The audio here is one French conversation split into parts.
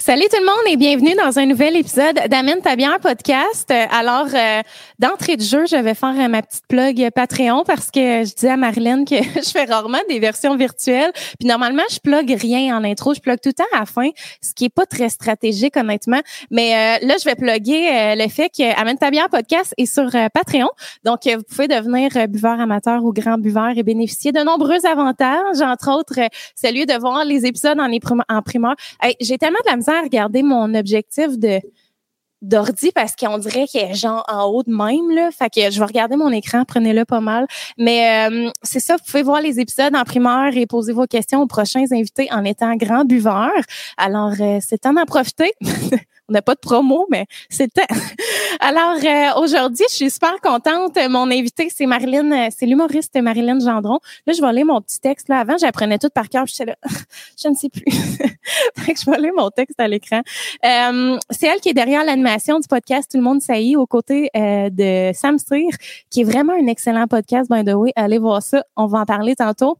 Salut tout le monde et bienvenue dans un nouvel épisode d'Amène ta bien podcast. Alors, euh, d'entrée de jeu, je vais faire euh, ma petite plug Patreon parce que je disais à Marilyn que je fais rarement des versions virtuelles. Puis normalement, je plug rien en intro, je plug tout le temps à la fin, ce qui est pas très stratégique honnêtement. Mais euh, là, je vais plugger le fait que Amène ta bien podcast est sur Patreon. Donc, vous pouvez devenir buveur amateur ou grand buveur et bénéficier de nombreux avantages, entre autres celui de voir les épisodes en, en. J'ai tellement de la à regarder mon objectif de d'ordi parce qu'on dirait qu'il est genre en haut de même là. Fait que je vais regarder mon écran, prenez-le pas mal. Mais euh, c'est ça, vous pouvez voir les épisodes en primeur et poser vos questions aux prochains invités en étant grand buveur. Alors euh, c'est temps d'en profiter. On n'a pas de promo, mais c'est Alors euh, aujourd'hui, je suis super contente. Mon invité, c'est Marilyn, euh, c'est l'humoriste Marilyn Gendron. Là, je vais lire mon petit texte. Là, avant, j'apprenais tout par cœur. Je là, je ne sais plus. fait que je vais lire mon texte à l'écran. Euh, c'est elle qui est derrière l'animation du podcast Tout le monde saillit aux côtés de Sam Cyr, qui est vraiment un excellent podcast, by the way. Allez voir ça. On va en parler tantôt.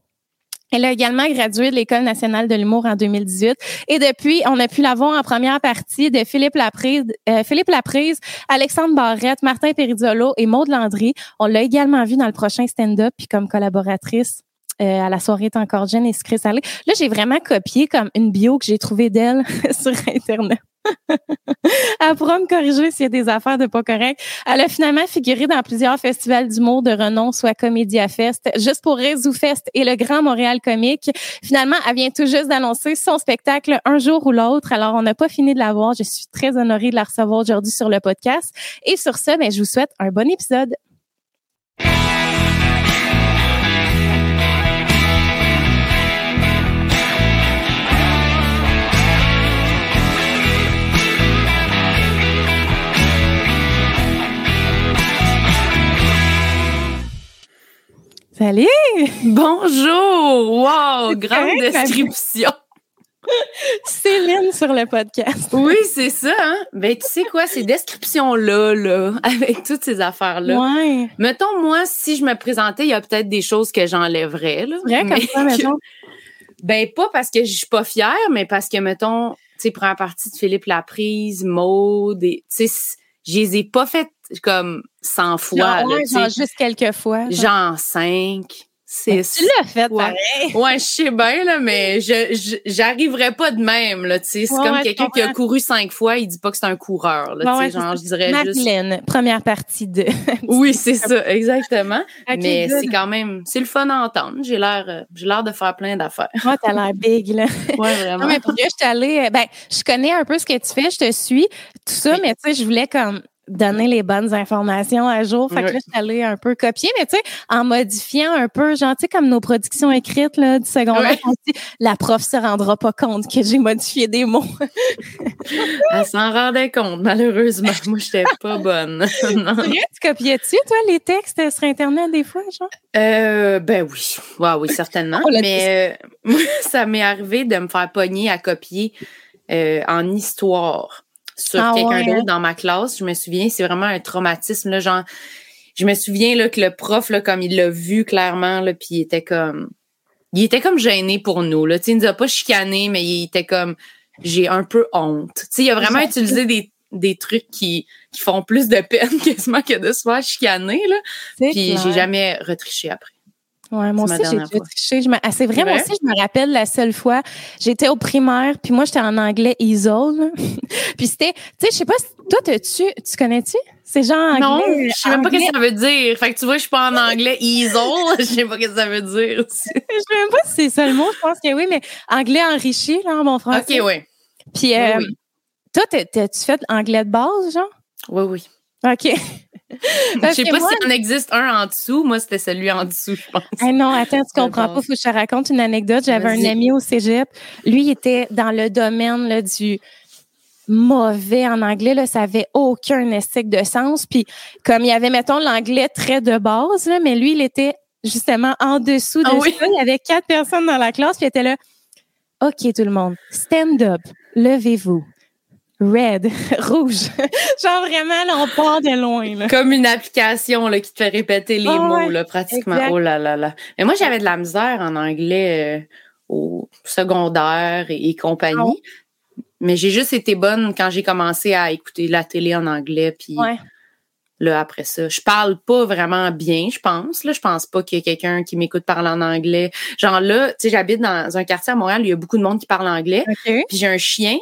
Elle a également gradué de l'École nationale de l'humour en 2018. Et depuis, on a pu la voir en première partie de Philippe Laprise, euh, Philippe Laprise, Alexandre Barrette, Martin Perizzolo et Maude Landry. On l'a également vu dans le prochain stand-up, puis comme collaboratrice euh, à la soirée est encore jeune et sucré salé. Là, j'ai vraiment copié comme une bio que j'ai trouvée d'elle sur Internet. Elle pourra me corriger s'il y a des affaires de pas correctes. Elle a finalement figuré dans plusieurs festivals d'humour de renom, soit Comédia Fest, Juste pour Réseau Fest et le Grand Montréal Comique. Finalement, elle vient tout juste d'annoncer son spectacle un jour ou l'autre. Alors, on n'a pas fini de la voir. Je suis très honorée de la recevoir aujourd'hui sur le podcast. Et sur ce, ben, je vous souhaite un bon épisode. Salut! Bonjour! Wow! Grande description! Céline sur le podcast. Oui, c'est ça. Hein? Ben, tu sais quoi, ces descriptions-là, là, avec toutes ces affaires-là. Ouais. Mettons, moi, si je me présentais, il y a peut-être des choses que j'enlèverais. Là, Vrai, comme ça, mettons. Ben, pas parce que je suis pas fière, mais parce que, mettons, tu sais, première partie de Philippe Laprise, Maud, tu sais, je les ai pas faites comme 100 fois. Genre, là, ouais, genre juste quelques fois. Genre 5, 6. Tu l'as fait, Ouais. pareil. Ouais, je sais bien, là, mais je, j'arriverais pas de même, là, tu sais. C'est Ouais, comme ouais, quelqu'un qui a couru cinq fois, il dit pas que c'est un coureur, là, Ouais, tu ouais, sais. Genre, je dirais juste. Madeleine, première partie de. Oui, c'est ça, exactement. Mais c'est quand même, c'est le fun à entendre. J'ai l'air, euh, j'ai l'air de faire plein d'affaires. Moi, t'as l'air big, là. Ouais, vraiment. Non, mais pour je suis allée, euh, ben, je connais un peu ce que tu fais, je te suis, tout ça, mais tu sais, je voulais comme donner les bonnes informations à jour. Fait que là, je suis allée un peu copier, mais tu sais, en modifiant un peu, genre, tu sais, comme nos productions écrites, là, du secondaire, la prof se rendra pas compte que j'ai modifié des mots. Elle s'en rendait compte, malheureusement. Moi, j'étais pas bonne. Non. Tu copiais-tu, toi, les textes sur Internet, des fois, genre? Euh, ben oui. Ouais, oui, certainement. Mais euh, ça m'est arrivé de me faire pogner à copier euh, en histoire sur Ah quelqu'un ouais. d'autre dans ma classe. Je me souviens, c'est vraiment un traumatisme. Là, genre, je me souviens là, que le prof, là, comme il l'a vu clairement, là, puis il était comme. Il était comme gêné pour nous. Là. Tu sais, Il nous a pas chicané, mais il était comme j'ai un peu honte. Tu sais, il a vraiment utilisé des, des trucs qui, qui font plus de peine quasiment que de se faire chicaner. Là. Puis j'ai jamais retriché après. Ouais, moi aussi, j'ai déjà triché. Je me... ah, c'est vrai, moi aussi, je me rappelle la seule fois, j'étais au primaire, puis moi, j'étais en anglais ISOL. là. puis c'était, tu sais, je sais pas, si- toi, t'as-tu, tu connais-tu? C'est genre Non, anglais. je sais même pas ce que ça veut dire. Fait que tu vois, je suis pas en anglais easel. Je sais pas ce que ça veut dire. Je sais même pas si c'est ça le mot, je pense que oui, mais anglais enrichi, là, en bon français. Ok, oui. Puis, euh, Oui, oui. toi, t'as- t'as-tu fait anglais de base, genre? Oui, oui. OK. Je sais pas moi- s'il en existe un en dessous. Moi, c'était celui en dessous, je pense. Ah non, attends, tu comprends pas. Faut que je te raconte une anecdote. J'avais un ami au cégep. Lui, il était dans le domaine là, du mauvais en anglais. Là, ça avait aucun esthétique de sens. Puis, comme il y avait, mettons, l'anglais très de base, là, mais lui, il était justement en dessous de Ah oui? ça. Il y avait quatre personnes dans la classe, puis il était là. OK, tout le monde, stand up, levez-vous. Red, rouge. Genre vraiment, là, on part de loin. Là. Comme une application là, qui te fait répéter les mots, là, pratiquement. exact. Oh là là là. Mais moi, j'avais de la misère en anglais euh, au secondaire et, et compagnie. Ah? Mais j'ai juste été bonne quand j'ai commencé à écouter la télé en anglais. Puis Ouais. là, après ça, je parle pas vraiment bien, je pense. Là, je pense pas qu'il y ait quelqu'un qui m'écoute parler en anglais. Genre là, tu sais, j'habite dans un quartier à Montréal, où il y a beaucoup de monde qui parle anglais. Puis j'ai un chien.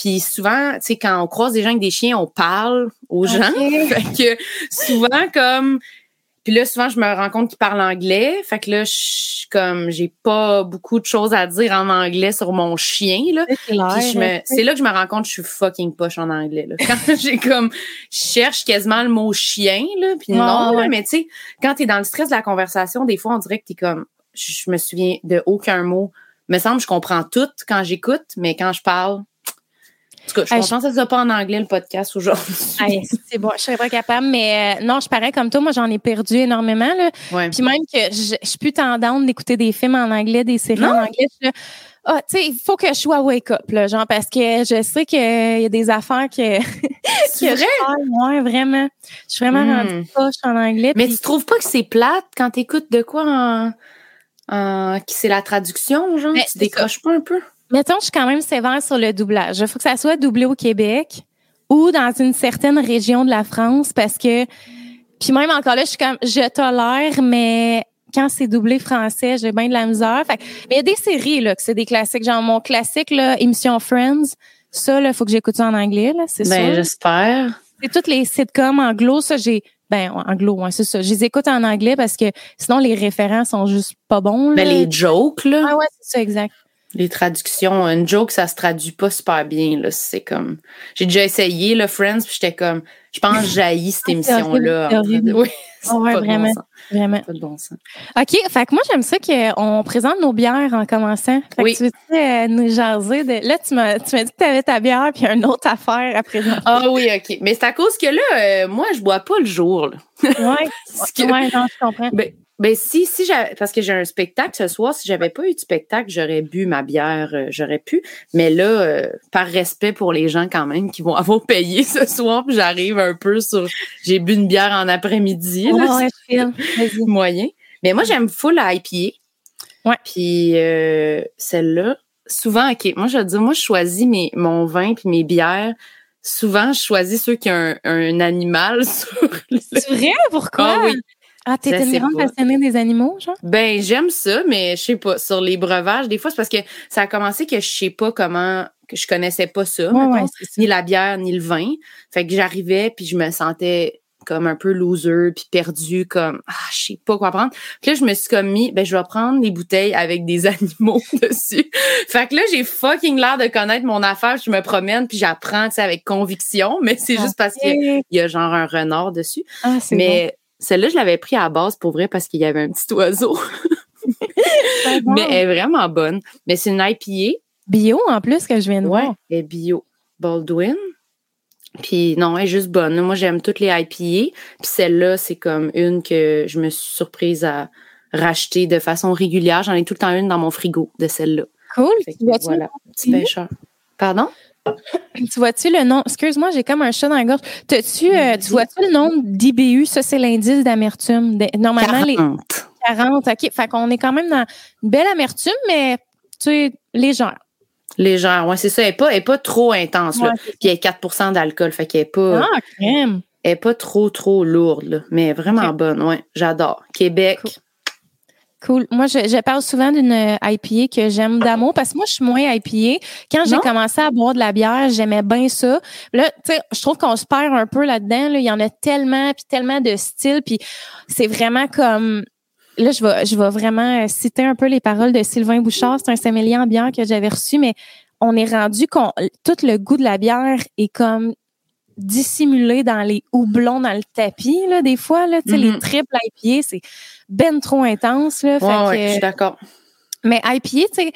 Puis souvent, tu sais, quand on croise des gens avec des chiens, on parle aux gens. Fait que souvent, comme. Puis là, souvent, je me rends compte qu'ils parlent anglais. Fait que là, je comme, j'ai pas beaucoup de choses à dire en anglais sur mon chien, là. C'est clair, Puis je me, là. c'est là que je me rends compte que je suis fucking poche en anglais. Là. Quand j'ai comme, je cherche quasiment le mot chien, là, puis non, ouais. là, mais tu sais, quand t'es dans le stress de la conversation, des fois, on dirait que t'es comme, je, me souviens de aucun mot. Me semble que je comprends tout quand j'écoute, mais quand je parle, tout cas, je suis Hey, contente que ça soit pas en anglais le podcast aujourd'hui. Hey, c'est bon, je serais pas capable, mais euh, non, je parais comme toi, moi j'en ai perdu énormément. Là. Ouais. Puis même que je, je suis plus tendance d'écouter des films en anglais, des séries Non? en anglais. Je ah, tu sais, il faut que je sois wake up, là, genre, parce que je sais qu'il y a des affaires que, que vrai? je perds. Ouais, vraiment. Je suis vraiment Hmm. rendue poche en anglais. Mais tu trouves pas que c'est plate quand t'écoutes de quoi en, en qui c'est la traduction, genre? Mais tu c'est décroches pas un peu? Mettons, je suis quand même sévère sur le doublage. Il faut que ça soit doublé au Québec ou dans une certaine région de la France parce que, puis même encore là, je suis comme, je tolère, mais quand c'est doublé français, j'ai bien de la misère. Fait, mais il y a des séries, là, que c'est des classiques. Genre, mon classique, là, émission Friends, ça, là, faut que j'écoute ça en anglais, là, c'est Ben, j'espère. C'est toutes les sitcoms anglo, ça, j'ai, ben, anglo, c'est ça. Je les écoute en anglais parce que sinon, les référents sont juste pas bons, là. Ben, les jokes, là. Ah ouais, c'est ça, exact. Les traductions, une joke, ça se traduit pas super bien, là. C'est comme. J'ai déjà essayé, le Friends, puis j'étais comme. Je pense que j'haïs cette Ah, émission-là. Oui. c'est ouais, pas de bon vraiment. sens. Vraiment. Pas de bon sens. OK. Fait que moi, j'aime ça qu'on présente nos bières en commençant. Fait Oui. que tu veux euh, nous jaser de. Là, tu m'as, tu m'as dit que tu avais ta bière puis une autre affaire à présenter. Ah oui, OK. Mais c'est à cause que là, euh, moi, je bois pas le jour, là. Ouais. Que- ouais, non, je comprends. Ben, ben si, si j'avais, parce que j'ai un spectacle ce soir, si j'avais pas eu de spectacle, j'aurais bu ma bière, euh, j'aurais pu. Mais là, euh, par respect pour les gens quand même qui vont avoir payé ce soir, puis j'arrive un peu sur, j'ai bu une bière en après-midi, Ouais, moyen. Mais moi, j'aime full la IPA. Ouais. Puis euh, celle-là, souvent, ok, moi je veux dire, moi je choisis mes, mon vin puis mes bières. Souvent, je choisis ceux qui ont un, un animal sur le. C'est vrai? Pourquoi? Ah oui. Ah, t'es une grande pas. passionnée des animaux, genre? Ben, j'aime ça, mais je sais pas. Sur les breuvages, des fois, c'est parce que ça a commencé que je sais pas comment, que je connaissais pas ça, Ouais, mettons. ouais, ni la bière, ni le vin. Fait que j'arrivais, puis je me sentais comme un peu loser, puis perdu, comme, ah, je sais pas quoi prendre. Puis là, je me suis comme mis, ben, je vais prendre des bouteilles avec des animaux dessus. fait que là, j'ai fucking l'air de connaître mon affaire, je me promène, puis j'apprends, tu sais, avec conviction, mais c'est juste parce qu'il Ok. y a genre un renard dessus. Ah, c'est Mais celle-là, je l'avais pris à la base pour vrai parce qu'il y avait un petit oiseau. bon. Mais elle est vraiment bonne. Mais c'est une IPA. Bio, en plus, que je viens de Ouais. voir. Elle est bio. Baldwin. Puis non, elle est juste bonne. Moi, j'aime toutes les IPA. Puis celle-là, c'est comme une que je me suis surprise à racheter de façon régulière. J'en ai tout le temps une dans mon frigo de celle-là. Cool. Que voilà, petit pêcheur. Pardon? Tu vois-tu le nom? Excuse-moi, j'ai comme un chat dans la gorge. Euh, tu vois-tu le nombre d'IBU? Ça, c'est l'indice d'amertume. Normalement, les 40. 40. OK. Fait qu'on est quand même dans une belle amertume, mais, tu sais, légère. Légère, ouais, c'est ça. Elle est pas, elle est pas trop intense, là. Ouais, c'est Puis elle est 4 d'alcool. Fait qu'elle est pas, Ah, crème. elle est pas trop, trop lourde, là. Mais vraiment bonne, ouais. J'adore. Québec. Cool. Cool. Moi, je, je parle souvent d'une euh, IPA que j'aime d'amour parce que moi, je suis moins IPA. Quand j'ai commencé à boire de la bière, j'aimais bien ça. Là, tu sais, je trouve qu'on se perd un peu là-dedans. Là. Il y en a tellement, puis tellement de styles, puis c'est vraiment comme... Là, je vais, je vais vraiment euh, citer un peu les paroles de Sylvain Bouchard. C'est un sommelier en bière que j'avais reçu, mais on est rendu qu'on tout le goût de la bière est comme dissimulé dans les houblons dans le tapis là des fois là tu sais les Mhm. triples IPA c'est ben trop intense là Fait Ouais, que, je suis d'accord. mais IPA tu sais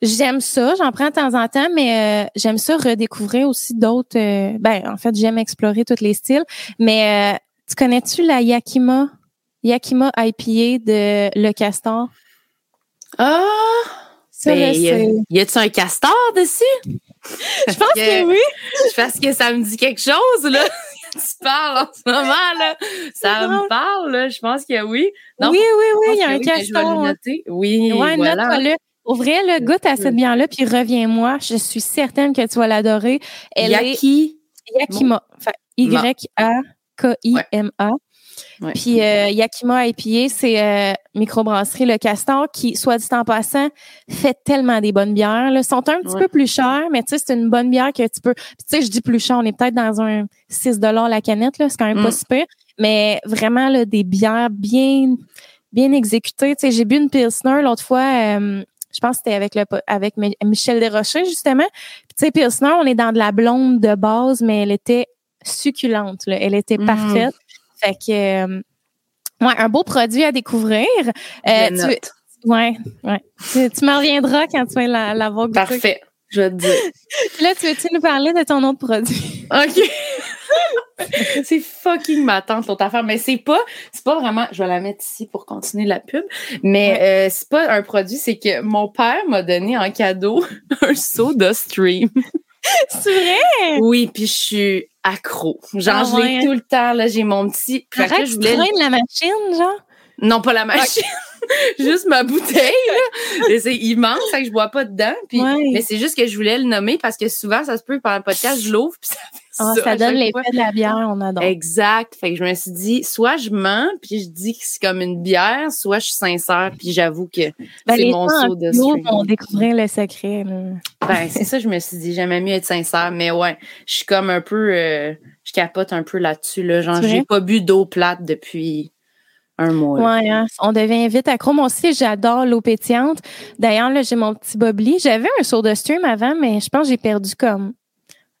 j'aime ça j'en prends de temps en temps mais euh, j'aime ça redécouvrir aussi d'autres euh, ben en fait j'aime explorer tous les styles mais euh, tu connais-tu la Yakima Yakima IPA de Le Castor? Ah! ça Ben, là, y a- c'est y a-tu un castor dessus? Je pense que oui Parce que ça me dit quelque chose, là. tu parles en ce moment, là. Ça drôle. me parle, là. Je pense que oui. Non, oui oui oui il y a un que oui, le hein. Oui, Ouais, voilà. vrai, le goûte à cette bière-là, puis reviens-moi. Je suis certaine que tu vas l'adorer. Elle Yaki. est Yakima. Enfin, Y-A-K-I-M-A. Ouais. Puis euh, Yakima IPA, c'est euh, microbrasserie Le Castor qui, soit dit en passant, fait tellement des bonnes bières. Là. sont un petit Ouais. peu plus chères, mais tu sais, c'est une bonne bière que tu peux. Tu sais, je dis plus cher, on est peut-être dans un 6 la canette, là, c'est quand même pas Mm. super. Mais vraiment, là, des bières bien bien exécutées. Tu sais, j'ai bu une Pilsner l'autre fois. euh, je pense que c'était avec le avec Mi- Michel Desrochers, justement. Puis tu sais, Pilsner, on est dans de la blonde de base, mais elle était succulente. Là. Elle était Mm. Fait que euh, ouais, un beau produit à découvrir. Euh, tu, note. ouais, ouais. Tu, tu m'en reviendras quand tu vas la- l'avoir goûté. Parfait. Je vais te dire. Là, tu veux-tu nous parler de ton autre produit? OK. c'est fucking ma tante, l'autre affaire. Mais c'est pas, c'est pas vraiment, je vais la mettre ici pour continuer la pub. Mais euh, c'est pas un produit, c'est que mon père m'a donné en cadeau un soda stream. C'est vrai? Oui, puis je suis accro. Genre, Ah je l'ai ouais. tout le temps, là, j'ai mon petit. Là, Arrête, je tu voulais. traînes la machine, genre? Non, pas la machine. juste ma bouteille, C'est immense, fait que je bois pas dedans. Puis, Ouais. Mais c'est juste que je voulais le nommer parce que souvent, ça se peut, pendant le podcast, je l'ouvre, puis ça Ah, ça. ça donne l'effet de la bière, on adore. Exact. Fait que je me suis dit, soit je mens, puis je dis que c'est comme une bière, soit je suis sincère, puis j'avoue que Ben, c'est mon soda bio stream. vont découvrir le secret. Là. Ben, c'est ça, je me suis dit, j'aimais mieux être sincère, mais ouais, je suis comme un peu, euh, je capote un peu là-dessus, là. Genre, j'ai pas bu d'eau plate depuis un mois. Ouais, hein, on devient vite accro. Moi aussi, j'adore l'eau pétillante. D'ailleurs, là, j'ai mon petit bobli. J'avais un soda stream avant, mais je pense que j'ai perdu comme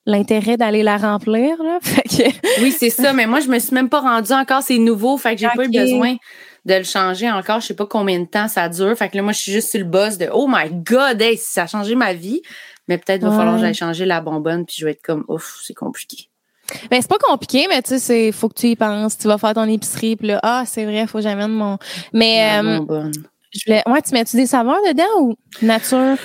l'intérêt d'aller la remplir. Là. Fait que, Oui, c'est ça, mais moi, je me suis même pas rendue encore, c'est nouveau, fait que j'ai pas eu besoin de le changer encore. Je sais pas combien de temps ça dure. Fait que là, moi, je suis juste sur le boss de Oh my God, hey, ça a changé ma vie. Mais peut-être va Ouais. falloir que j'aille changer la bonbonne, puis je vais être comme ouf, c'est compliqué. ben, c'est pas compliqué, mais tu sais, c'est faut que tu y penses. Tu vas faire ton épicerie, puis là, ah, c'est vrai, faut que j'amène mon. Mais La euh, bonbonne. je voulais. Ouais, tu mets-tu des saveurs dedans ou nature?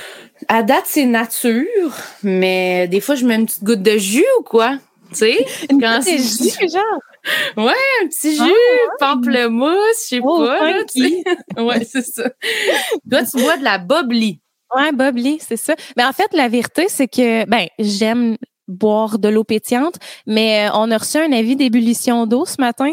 À date, c'est nature, mais des fois, je mets une petite goutte de jus ou quoi? Tu sais? Quand c'est jus, genre? un petit jus, Ah, pamplemousse, je sais Oh, pas. là, tu funky. sais. ouais, c'est ça. Toi, tu bois de la bubbly. Ouais, Bob Lee, c'est ça. Mais en fait, la vérité, c'est que, ben, j'aime boire de l'eau pétillante, mais euh, on a reçu un avis d'ébullition d'eau ce matin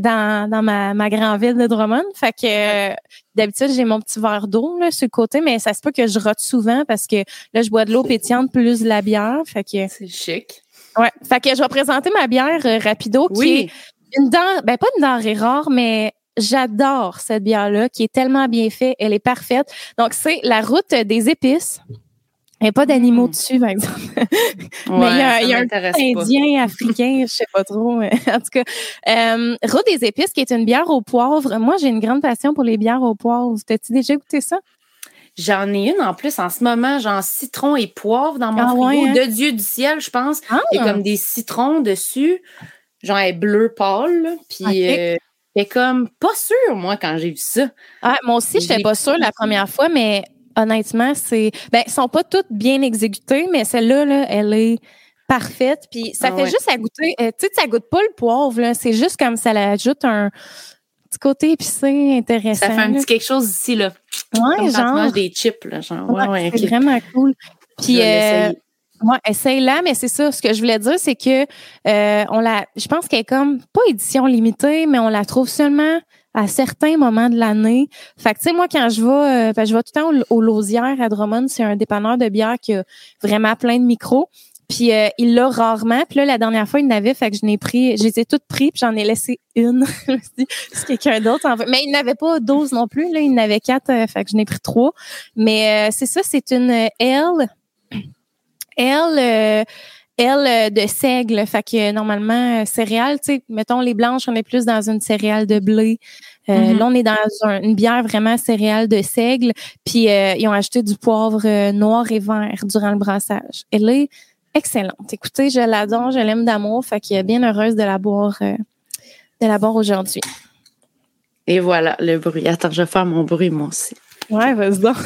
dans, dans ma, ma grande ville de Drummond. Fait que euh, d'habitude, j'ai mon petit verre d'eau là, sur le côté, mais ça se peut que je rote souvent parce que là, je bois de l'eau pétillante plus de la bière. Fait que C'est chic. ouais. Fait que je vais présenter ma bière euh, rapido qui est Oui. une dent, ben pas une denrée rare, mais j'adore cette bière-là qui est tellement bien faite. Elle est parfaite. Donc, c'est la route des épices. Il n'y a pas d'animaux Mm. dessus, par exemple. Ouais, mais il y a, ça il y a un. Indien, africain, je sais pas trop. en tout cas, euh, des épices qui est une bière au poivre. Moi, j'ai une grande passion pour les bières au poivre. T'as-tu déjà goûté ça? J'en ai une en plus en ce moment, genre citron et poivre dans mon Ah frigo. ouais, hein? De Dieu du ciel, je pense. Ah! Il y a comme des citrons dessus. Genre, elle est bleu pâle. Puis, Ok. euh, elle est comme pas sûre, moi, quand j'ai vu ça. Ah, moi aussi, Je j'étais l'ai pas sûre la première fois, mais honnêtement, c'est. Ben, sont pas toutes bien exécutées, mais celle-là, là, elle est parfaite. Puis ça Ah fait ouais. juste à goûter. euh, tu sais, ça goûte pas le poivre, là. C'est juste comme ça l'ajoute un petit côté épicé intéressant. Ça fait un là. petit quelque chose ici, là. Ouais, Comme quand tu genre. des chips, là. Genre, ouais, Ouais, c'est vraiment cool. Puis, euh, l'essayer. Ouais, essaye-la, mais c'est ça. Ce que je voulais dire, c'est que euh, on la, je pense qu'elle est comme pas édition limitée, mais on la trouve seulement à certains moments de l'année. Fait que tu sais, moi quand je vais, euh, ben, je vais tout le temps au, au Lausière à Drummond, c'est un dépanneur de bière qui a vraiment plein de micros. Puis euh, il l'a rarement. Puis là, la dernière fois, il n'avait, fait que je n'ai pris, je les ai toutes pris, puis j'en ai laissé une. si quelqu'un d'autre en veut. Mais il n'avait pas 12 non plus, là, il n'avait quatre, euh, fait que je n'ai pris trois. Mais euh, c'est ça, c'est une euh, L. Elle, euh, euh, de seigle, fait que normalement euh, céréales, tu sais, mettons les blanches, on est plus dans une céréale de blé. Euh, Mhm. Là, on est dans un- une bière vraiment céréale de seigle. Puis euh, ils ont ajouté du poivre euh, noir et vert durant le brassage. Elle est excellente. Écoutez, je l'adore, je l'aime d'amour, fait que bien heureuse de la boire, euh, de la boire aujourd'hui. Et voilà, le bruit. Attends, je vais faire mon bruit, moi aussi. Ouais, vas-y donc.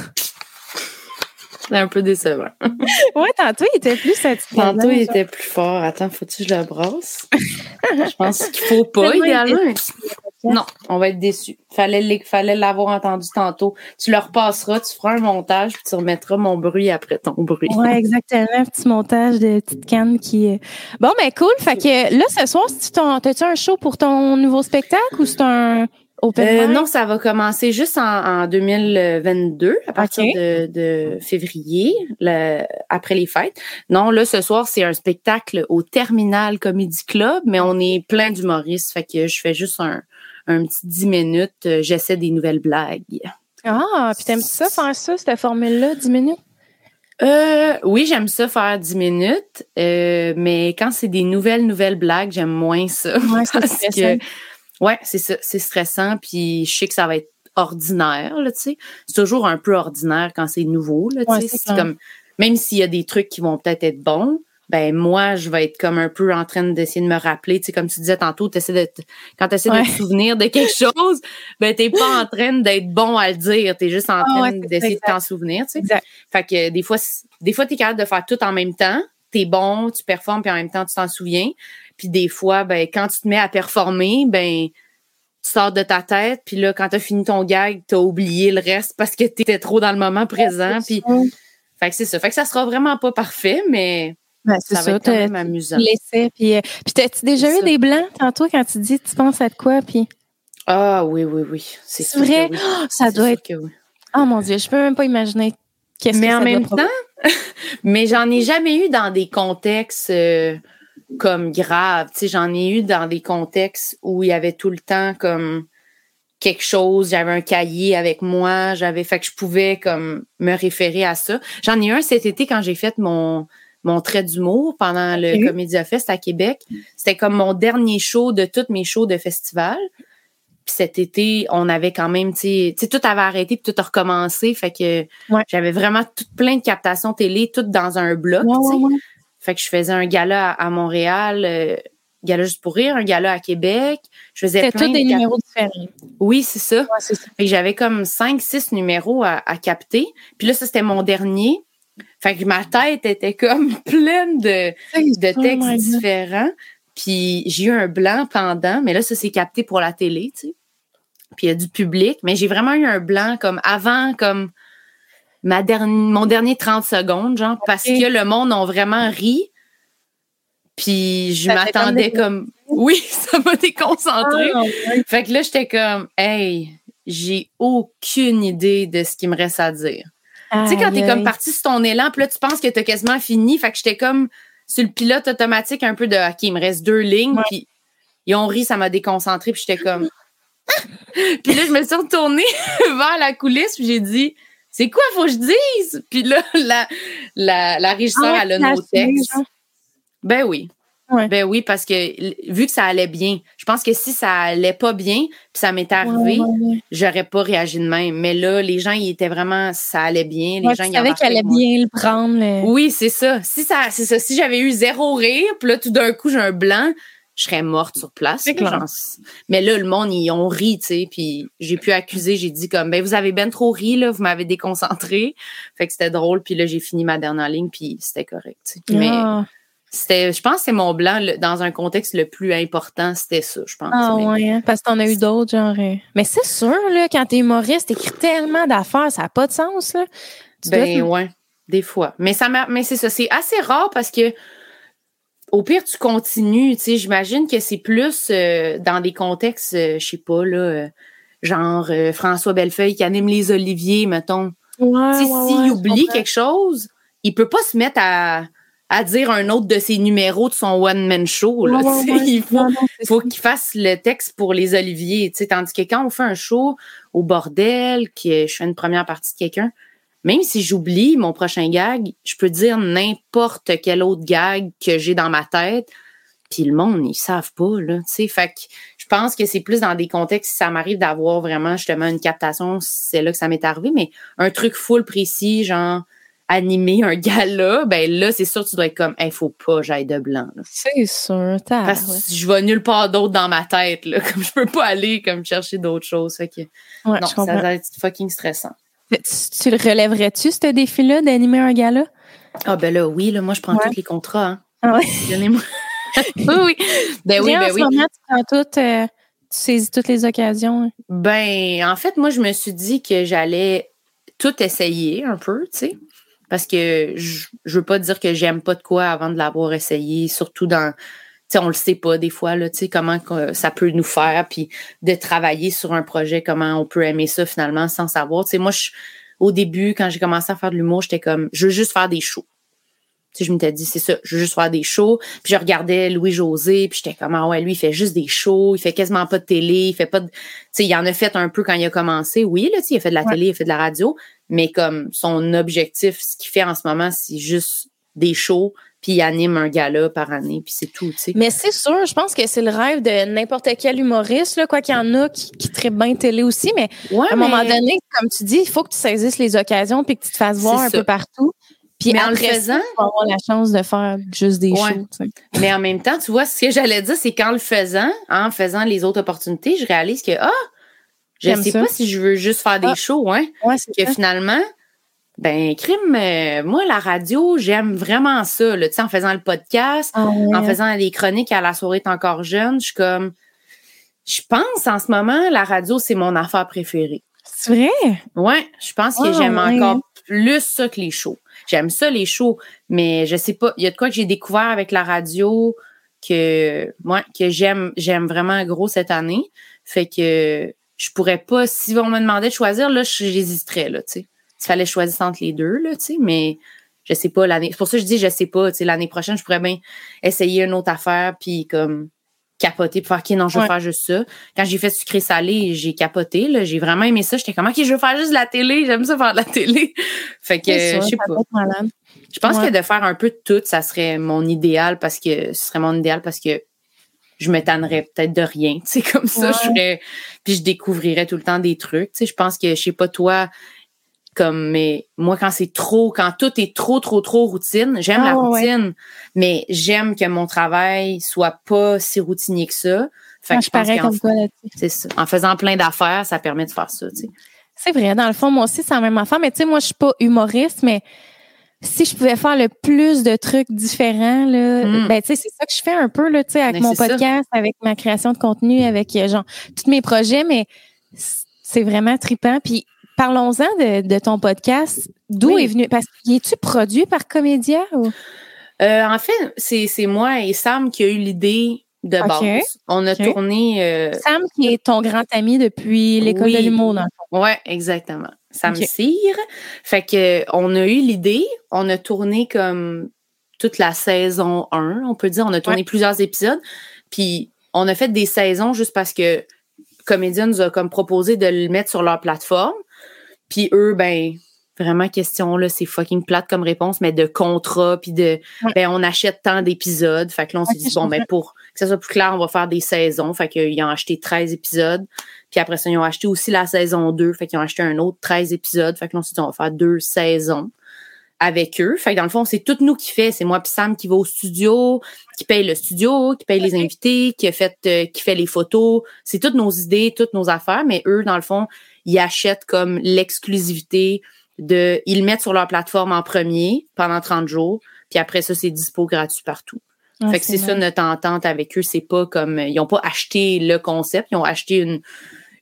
C'est un peu décevant. Ouais, tantôt il était plus satisfaisant. Tantôt, il genre. était plus fort. Attends, faut-tu que je le brasse? je pense qu'il faut pas, idéalement. Non, on va être déçus. Fallait, fallait l'avoir entendu tantôt. Tu le repasseras, tu feras un montage, puis tu remettras mon bruit après ton bruit. Oui, exactement. Un petit montage de petite canne qui. Bon, ben cool. Fait que là, ce soir, t'as-tu un show pour ton nouveau spectacle ou c'est un. Euh, non, ça va commencer juste en, 2022, à partir de, février, après les fêtes. Non, là, ce soir, c'est un spectacle au Terminal Comedy Club, mais on est plein d'humoristes, fait que je fais juste un, un petit 10 minutes, euh, j'essaie des nouvelles blagues. Ah, puis t'aimes ça, faire ça, cette formule-là, 10 minutes? Euh, oui, j'aime ça faire 10 minutes, euh, mais quand c'est des nouvelles, nouvelles blagues, j'aime moins ça. Ouais, parce que, ouais, c'est ça, c'est stressant, puis je sais que ça va être ordinaire, là, tu sais. C'est toujours un peu ordinaire quand c'est nouveau, là, tu sais. c'est comme, même s'il y a des trucs qui vont peut-être être bons, ben moi, je vais être comme un peu en train d'essayer de me rappeler. Tu sais, comme tu disais tantôt, essaies de quand tu essaies de te souvenir de quelque chose, ben t'es pas en train d'être bon à le dire. Tu es juste en ah train d'essayer de t'en souvenir. Tu sais. Fait que des fois, des fois, tu es capable de faire tout en même temps. Tu es bon, tu performes, puis en même temps, tu t'en souviens. Puis des fois, ben, quand tu te mets à performer, ben tu sors de ta tête, puis là, quand tu as fini ton gag, tu as oublié le reste parce que tu étais trop dans le moment présent. Puis, fait que c'est ça. Fait que ça sera vraiment pas parfait, mais ben, ça, va être quand même amusant. Laissé, puis, euh, puis t'as-tu déjà eu des blancs tantôt quand tu dis tu penses à quoi puis Ah oui oui oui, c'est vrai? Oh, ça doit être oui. Oh mon dieu, je peux même pas imaginer qu'est-ce Mais que en même temps, mais j'en ai jamais eu dans des contextes euh, comme graves, tu sais, j'en ai eu dans des contextes où il y avait tout le temps comme quelque chose, j'avais un cahier avec moi, j'avais fait que je pouvais comme me référer à ça. J'en ai eu un cet été quand j'ai fait mon mon trait d'humour pendant le Comédia Fest à Québec. C'était comme mon dernier show de tous mes shows de festival. Puis cet été, on avait quand même, tu sais, tout avait arrêté puis tout a recommencé. Fait que j'avais vraiment tout, plein de captations télé, toutes dans un bloc. Fait que je faisais un gala à, Montréal, euh, gala juste pour rire, un gala à Québec. Je faisais plein tous des numéros différents. Oui, c'est ça. Fait que j'avais comme cinq, six numéros à, à capter. Puis là, ça, c'était mon dernier. Fait que ma tête était comme pleine de, de oh textes différents. Puis j'ai eu un blanc pendant, mais là, ça s'est capté pour la télé, tu sais. Puis il y a du public, mais j'ai vraiment eu un blanc comme avant, comme ma dernière, mon dernier 30 secondes, genre, parce que le monde a vraiment ri. Puis je m'attendais comme, Oui, ça m'a déconcentré. Ah, fait que là, j'étais comme Hey, j'ai aucune idée de ce qu'il me reste à dire tu sais, quand t'es comme parti sur ton élan, puis là, tu penses que t'as quasiment fini. Fait que j'étais comme sur le pilote automatique un peu de OK, il me reste deux lignes. Puis ils ont ri, ça m'a déconcentré. Puis j'étais comme. puis là, je me suis retournée vers la coulisse, puis j'ai dit C'est quoi, faut que je dise? Puis là, la, la, la régisseur, ah, elle a nos textes. Ben oui. Ben oui, parce que vu que ça allait bien, je pense que si ça allait pas bien, puis ça m'était arrivé, j'aurais pas réagi de même. Mais là, les gens, ils étaient vraiment, ça allait bien. Les gens, ils savaient qu'elle allait bien le prendre. Oui, c'est ça. Si ça, c'est ça. Si j'avais eu zéro rire, puis là, tout d'un coup, j'ai un blanc, je serais morte sur place. Mais là, le monde, ils ont ri, tu sais, puis j'ai pu accuser, j'ai dit comme, ben vous avez bien trop ri, là, vous m'avez déconcentré. Fait que c'était drôle, puis là, j'ai fini ma dernière ligne, puis c'était correct. Mais ah. C'était, je pense que c'est mon blanc dans un contexte le plus important, c'était ça, je pense. Ah ouais, hein, parce que t'en as eu d'autres, genre. Euh, mais c'est sûr, là, quand t'es humoriste, t'écris tellement d'affaires, ça n'a pas de sens, là. ben ouais, des fois. Mais ça mais c'est ça, c'est assez rare parce que au pire, tu continues, tu sais, j'imagine que c'est plus euh, dans des contextes, euh, je sais pas, là, genre François Bellefeuille qui anime les Oliviers, mettons. Ouais, s'il oublie quelque chose, il peut pas se mettre à à dire un autre de ses numéros de son one-man show. Là, il faut, faut qu'il fasse le texte pour les Oliviers. Tandis que quand on fait un show au bordel, que je fais une première partie de quelqu'un, même si j'oublie mon prochain gag, je peux dire n'importe quel autre gag que j'ai dans ma tête. Puis le monde, ils savent pas, là, tu Fait que je pense que c'est plus dans des contextes, si ça m'arrive d'avoir vraiment justement une captation, c'est là que ça m'est arrivé, mais un truc full précis, genre, animer un gala, ben là, c'est sûr tu dois être comme, il faut pas j'aille de blanc. C'est sûr. Parce que je vais nulle part d'autre dans ma tête. Là, comme je peux pas aller comme chercher d'autres choses. Fait que, non, ça va être fucking stressant. Tu, le relèverais-tu, ce défi-là, d'animer un gala? Ah ben là, oui, là, moi, je prends tous les contrats. Hein. Ah ouais. Donnez-moi. oui, oui. Ben oui, ben oui. tu prends tout. Euh, saisis toutes les occasions? Hein? Ben, en fait, moi, je me suis dit que j'allais tout essayer un peu, tu sais. Parce que je, je veux pas dire que j'aime pas de quoi avant de l'avoir essayé, surtout dans on le sait pas des fois, là, tu sais, comment ça peut nous faire, puis de travailler sur un projet, comment on peut aimer ça finalement sans savoir. Tu sais, moi, je, au début, quand j'ai commencé à faire de l'humour, j'étais comme, je veux juste faire des shows. Tu sais, je m'étais dit, c'est ça, je veux juste faire des shows. Puis je regardais Louis-José, puis j'étais comme, ah ouais, lui, il fait juste des shows, il fait quasiment pas de télé, il fait pas de... Tu sais, il en a fait un peu quand il a commencé. Oui, là, tu sais, il a fait de la télé, il a fait de la radio, mais comme son objectif, ce qu'il fait en ce moment, c'est juste des shows, puis il anime un gala par année, puis c'est tout, tu sais. Mais c'est sûr, je pense que c'est le rêve de n'importe quel humoriste, là, quoi qu'il y en a qui, qui très bien télé aussi, mais à un moment donné, comme tu dis, il faut que tu saisisses les occasions puis que tu te fasses voir un peu partout. Puis en le faisant, tu vas avoir la chance de faire juste des shows. Mais en même temps, tu vois, ce que j'allais dire, c'est qu'en le faisant, en faisant les autres opportunités, je réalise que, ah, je sais pas si je veux juste faire des ah. shows, hein. Ouais, que finalement, ben, crime, euh, moi, la radio, j'aime vraiment ça. Là, en faisant le podcast, ah en faisant les chroniques à la soirée est encore jeune, je suis comme. Je pense en ce moment, la radio, c'est mon affaire préférée. C'est vrai? Ouais, je pense que ah j'aime encore plus ça que les shows. J'aime ça, les shows, mais je sais pas. Il y a de quoi que j'ai découvert avec la radio que, moi, que j'aime, j'aime vraiment gros cette année. Fait que je pourrais pas, si on me demandait de choisir, là, j'hésiterais, là, tu sais il fallait choisir entre les deux, là, tu sais, mais je sais pas l'année. C'est pour ça que je dis je sais pas, tu sais, l'année prochaine, je pourrais bien essayer une autre affaire puis comme capoter pour faire OK, non, je veux faire juste ça. Quand j'ai fait sucré salé, j'ai capoté, là, j'ai vraiment aimé ça. J'étais comme OK, je veux faire juste la télé, j'aime ça faire de la télé. fait que je sais pas. Je pense que de faire un peu de tout, ça serait mon idéal parce que ce serait mon idéal parce que je m'étonnerais peut-être de rien, tu sais comme ça, je ferais puis je découvrirais tout le temps des trucs, tu sais, je pense que je sais pas toi, comme mais moi quand c'est trop quand tout est trop trop trop routine j'aime la ah, routine mais j'aime que mon travail soit pas si routinier que ça. Fait je, parais comme toi là-dessus c'est ça. En faisant plein d'affaires ça permet de faire ça tu sais. C'est vrai dans le fond moi aussi c'est la même affaire mais tu sais moi je suis pas humoriste mais si je pouvais faire le plus de trucs différents là hmm. ben tu sais c'est ça que je fais un peu là tu sais avec mon podcast avec ma création de contenu avec euh, genre tous mes projets mais c'est vraiment trippant puis Parlons-en de, ton podcast. D'où est venu? Parce que es-tu produit par Comédia ou? Euh, en fait, c'est moi et Sam qui a eu l'idée de base. On a tourné. Euh, Sam, qui est ton grand ami depuis l'école de l'humour, dans le Ouais, exactement. Sam Cyr. Fait que on a eu l'idée, on a tourné comme toute la saison 1, on peut dire. On a tourné plusieurs épisodes. Puis on a fait des saisons juste parce que Comédia nous a comme proposé de le mettre sur leur plateforme. Puis eux, ben, vraiment question là, c'est fucking plate comme réponse, mais de contrat, puis de ben on achète tant d'épisodes. Fait que là, on s'est dit, bon, ben pour que ça soit plus clair, on va faire des saisons. Fait qu'ils ont acheté 13 épisodes. Puis après ça, ils ont acheté aussi la saison 2. Fait qu'ils ont acheté un autre 13 épisodes. Fait que là, on s'est dit, on va faire deux saisons avec eux. Fait que dans le fond, c'est tout nous qui fait. C'est moi puis Sam qui va au studio, qui paye le studio, qui paye les invités, qui a fait, euh, qui fait les photos. C'est toutes nos idées, toutes nos affaires. Mais eux, dans le fond, ils achètent comme l'exclusivité de, ils le mettent sur leur plateforme en premier pendant 30 jours, puis après ça, c'est dispo gratuit partout. Ah, fait que c'est ça notre entente avec eux. C'est pas comme, ils ont pas acheté le concept, ils ont acheté une,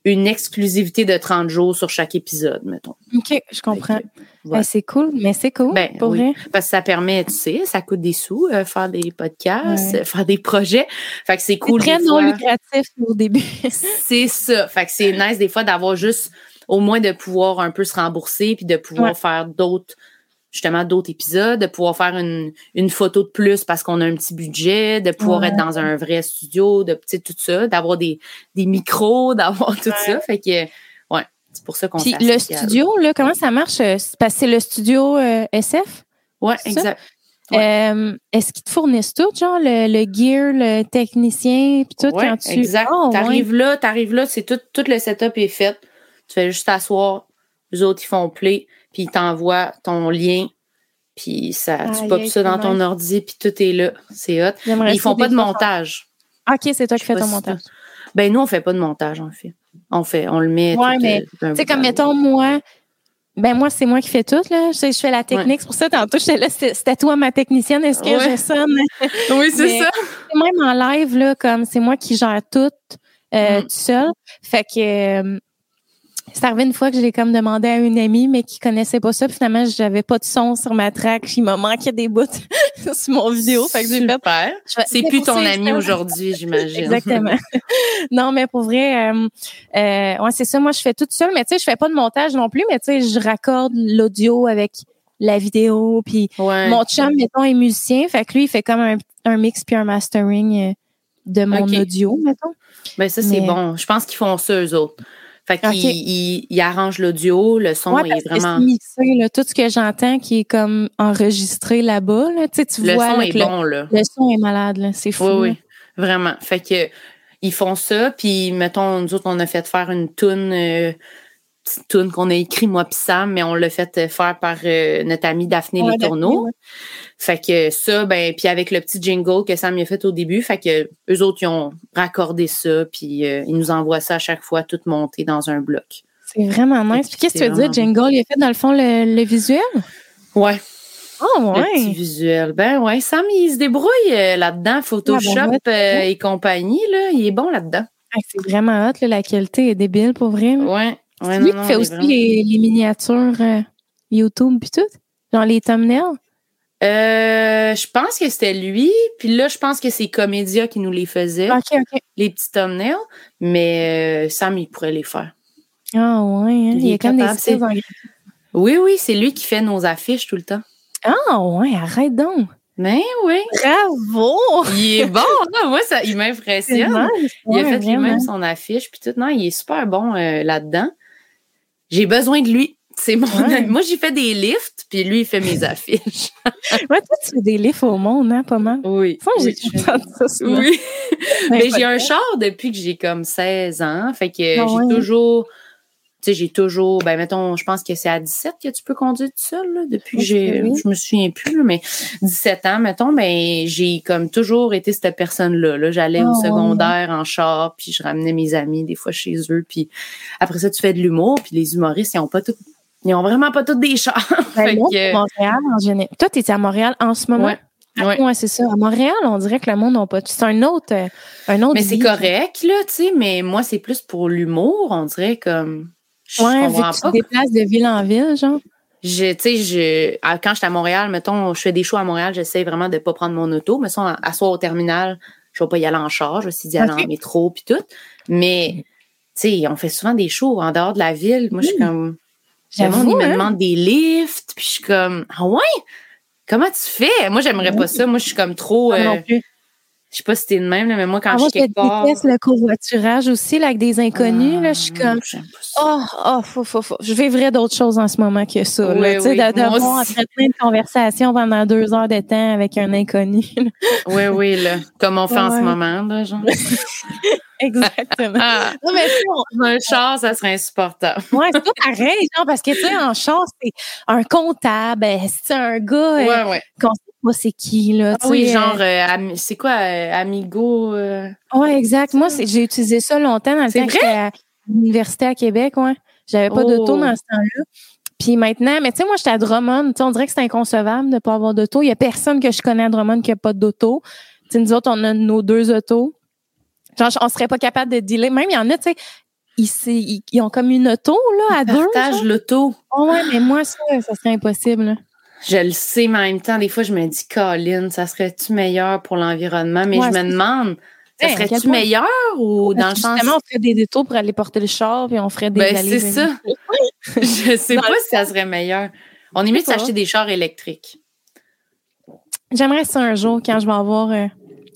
une exclusivité de 30 jours sur chaque épisode, mettons. OK, je comprends. Ben, c'est cool, mais c'est cool, ben, pour vrai. Parce que ça permet, tu sais, ça coûte des sous, euh, faire des podcasts, faire des projets. Fait que c'est cool. C'est très non lucratif au début. c'est ça. Fait que c'est nice des fois d'avoir juste, au moins de pouvoir un peu se rembourser puis de pouvoir faire d'autres justement d'autres épisodes, de pouvoir faire une, une photo de plus parce qu'on a un petit budget, de pouvoir être dans un vrai studio, de tout ça, d'avoir des, des micros, d'avoir tout ça. Fait que ouais, c'est pour ça qu'on Puis le studio, là, comment ça marche? Euh, parce que c'est le studio euh, SF? Ouais, exact. Euh, est-ce qu'ils te fournissent tout, genre le, le gear, le technicien, puis tout quand tu. Exact. Oh, t'arrives là, t'arrives là, c'est tout, tout le setup est fait. Tu fais juste t'asseoir, les autres ils font play puis il t'envoie ton lien, puis ça, tu popes ça dans ton ordi, puis tout est là. C'est hot. Ils font pas de montage. OK, c'est toi qui fais ton montage. Ben, nous, on fait pas de montage, en fait. On fait, on le met. Ouais, mais, euh, tu sais, comme mettons, moi, ben moi, c'est moi qui fais tout, là. Je, fais la technique. C'est pour ça, tantôt, j'étais là, c'était toi ma technicienne. Est-ce que je sonne? oui, c'est ça. Même en live, là, comme c'est moi qui gère tout. euh, Mm. tout seul. Fait que euh, c'est arrivé une fois que j'ai comme demandé à une amie, mais qui connaissait pas ça. Puis finalement, j'avais pas de son sur ma track. Il m'a manqué des bouts sur mon vidéo. Fait que. Super. C'est plus ton ami aujourd'hui, j'imagine. Exactement. non, mais pour vrai, euh, euh, ouais, c'est ça. Moi, je fais tout seul, mais tu sais, je fais pas de montage non plus, mais tu sais, je raccorde l'audio avec la vidéo, puis Ouais. mon chum, mettons, est musicien, fait que lui, il fait comme un, un mix puis un mastering euh, de mon audio, mettons. Ben ça, c'est bon. Je pense qu'ils font ça, eux autres. Fait qu'ils Ok. ils, ils arrangent l'audio, le son Ouais, est que vraiment... mixé, là, tout ce que j'entends qui est comme enregistré là-bas, là, tu sais, tu Le vois son est le- bon, là. le, son est malade, là, c'est fou. Oui, oui. Vraiment. Fait que ils font ça, puis mettons, nous autres, on a fait faire une toune, euh, petite toune qu'on a écrit, moi pis Sam, mais on l'a fait euh, faire par euh, notre amie Daphné Ouais, Les Tourneaux. Daphné, ouais. Fait que ça, ben, puis avec le petit jingle que Sam y a fait au début, fait que eux autres, ils ont raccordé ça, puis euh, ils nous envoient ça à chaque fois, tout monté dans un bloc. C'est vraiment nice. Puis qu'est-ce que tu veux dire, Jingle? Il a fait, dans le fond, le, le visuel? Ouais. Oh, Le petit ouais. visuel. Ben ouais, Sam, il se débrouille euh, là-dedans, Photoshop Ah, euh, ouais. et compagnie, là. Il est bon là-dedans. Ah, c'est vraiment hot, là, la qualité est débile, pour vrai. Ouais. ouais lui qui fait aussi vraiment- les, les miniatures YouTube puis tout? Genre les thumbnails? Euh, je pense que c'était lui. Puis là, je pense que c'est Comédia qui nous les faisait, OK, OK. les petits thumbnails. Mais euh, Sam, il pourrait les faire. Ah ouais, hein, il est comme capable, des en- Oui, oui, c'est lui qui fait nos affiches tout le temps. Ah ouais, arrête donc. Mais oui, Bravo! il est bon. là. Moi, ça, il m'impressionne. Il a fait lui-même son affiche, puis tout. Non, il est super bon euh, là-dedans. J'ai besoin de lui. C'est mon Ouais. Moi, j'ai fait des lifts, puis lui, il fait mes affiches. Ouais, toi, tu fais des livres au monde, hein, pas mal. Oui. Ça, oui, j'ai entendu ça souvent. Oui. Mais j'ai un char depuis que j'ai comme 16 ans. Fait que Ah j'ai ouais. toujours. Tu sais, j'ai toujours. Ben, mettons, je pense que c'est à 17 que tu peux conduire tout seul, là, depuis que j'ai. oui. Je me souviens plus, mais 17 ans, mettons, ben, j'ai comme toujours été cette personne-là. Là. J'allais Ah au ouais. secondaire en char, puis je ramenais mes amis des fois chez eux. Puis après ça, tu fais de l'humour, puis les humoristes, ils ont pas tout. Ils ont vraiment pas tous des chars. Ben, moi, que- Montréal, en général. Toi, t'es à Montréal en ce moment? Ouais. Ouais. Ouais, c'est ça. À Montréal, on dirait que le monde n'a pas. C'est un autre, euh, un autre. Mais c'est correct, là, tu sais, mais moi, c'est plus pour l'humour, on dirait comme. Je Ouais, vu que tu te déplaces de ville en ville, genre. Je, tu sais, je, quand j'étais à Montréal, mettons, je fais des shows à Montréal, j'essaie vraiment de pas prendre mon auto. Mais ça, à, soir au terminal, je vais pas y aller en char, je vais essayer d'y aller en métro puis tout. Mais, tu sais, on fait souvent des shows en dehors de la ville. Moi, je suis comme, le monde, J'avoue, il me hein? demande des lifts, puis je suis comme, ah ouais? Comment tu fais? Moi, j'aimerais pas ça. Moi, je suis comme trop, Moi euh, non plus. Je sais pas si t'es de même, là, mais moi, quand Ah, je suis je quelque part. déteste le covoiturage aussi, là, avec des inconnus. là, je suis Ah, comme, oh, oh, faut, faut, faut. Je vivrais d'autres choses en ce moment que ça. Oui, là, tu sais, oui, de, de moi voir aussi. entretenir une conversation pendant deux heures de temps avec un inconnu. là. Oui, oui, là. Comme on fait en ce Ouais. moment, là, genre. Exactement. Ah, Non, mais sais, on- un char, ça serait insupportable. Ouais, c'est pas pareil, genre, parce que, tu sais, en char, c'est un comptable, c'est un gars euh, Ouais, ouais. qu'on sait pas c'est qui, là, Ah oui, genre, euh, ami- c'est quoi, euh, Amigo? euh, euh, ouais, exact. Moi, j'ai utilisé ça longtemps dans le temps que j'étais à l'université à Québec, ouais. J'avais pas Oh. d'auto dans ce temps-là. Puis maintenant, mais tu sais, moi, j'étais à Drummond. On dirait que c'est inconcevable de pas avoir d'auto. Il y a personne que je connais à Drummond qui a pas d'auto. Tu sais, nous autres, on a nos deux autos. Genre, on serait pas capable de dealer. Même, il y en a, tu sais, ils, ils, ils ont comme une auto, là, à deux. Partage genre. l'auto. Oh, ouais, mais moi, ça, ça serait impossible. là. Je le sais, mais en même temps, des fois, je me dis, Colin, ça serait-tu meilleur pour l'environnement? Mais Ouais, je me demande, ça Hey, quel serait-tu meilleur ou dans le sens. Justement, on ferait des détours pour aller porter le char, puis on ferait des Ben, c'est ça. je sais Dans pas si ça serait meilleur. On est mieux de s'acheter des chars électriques. J'aimerais ça un jour quand je vais avoir euh,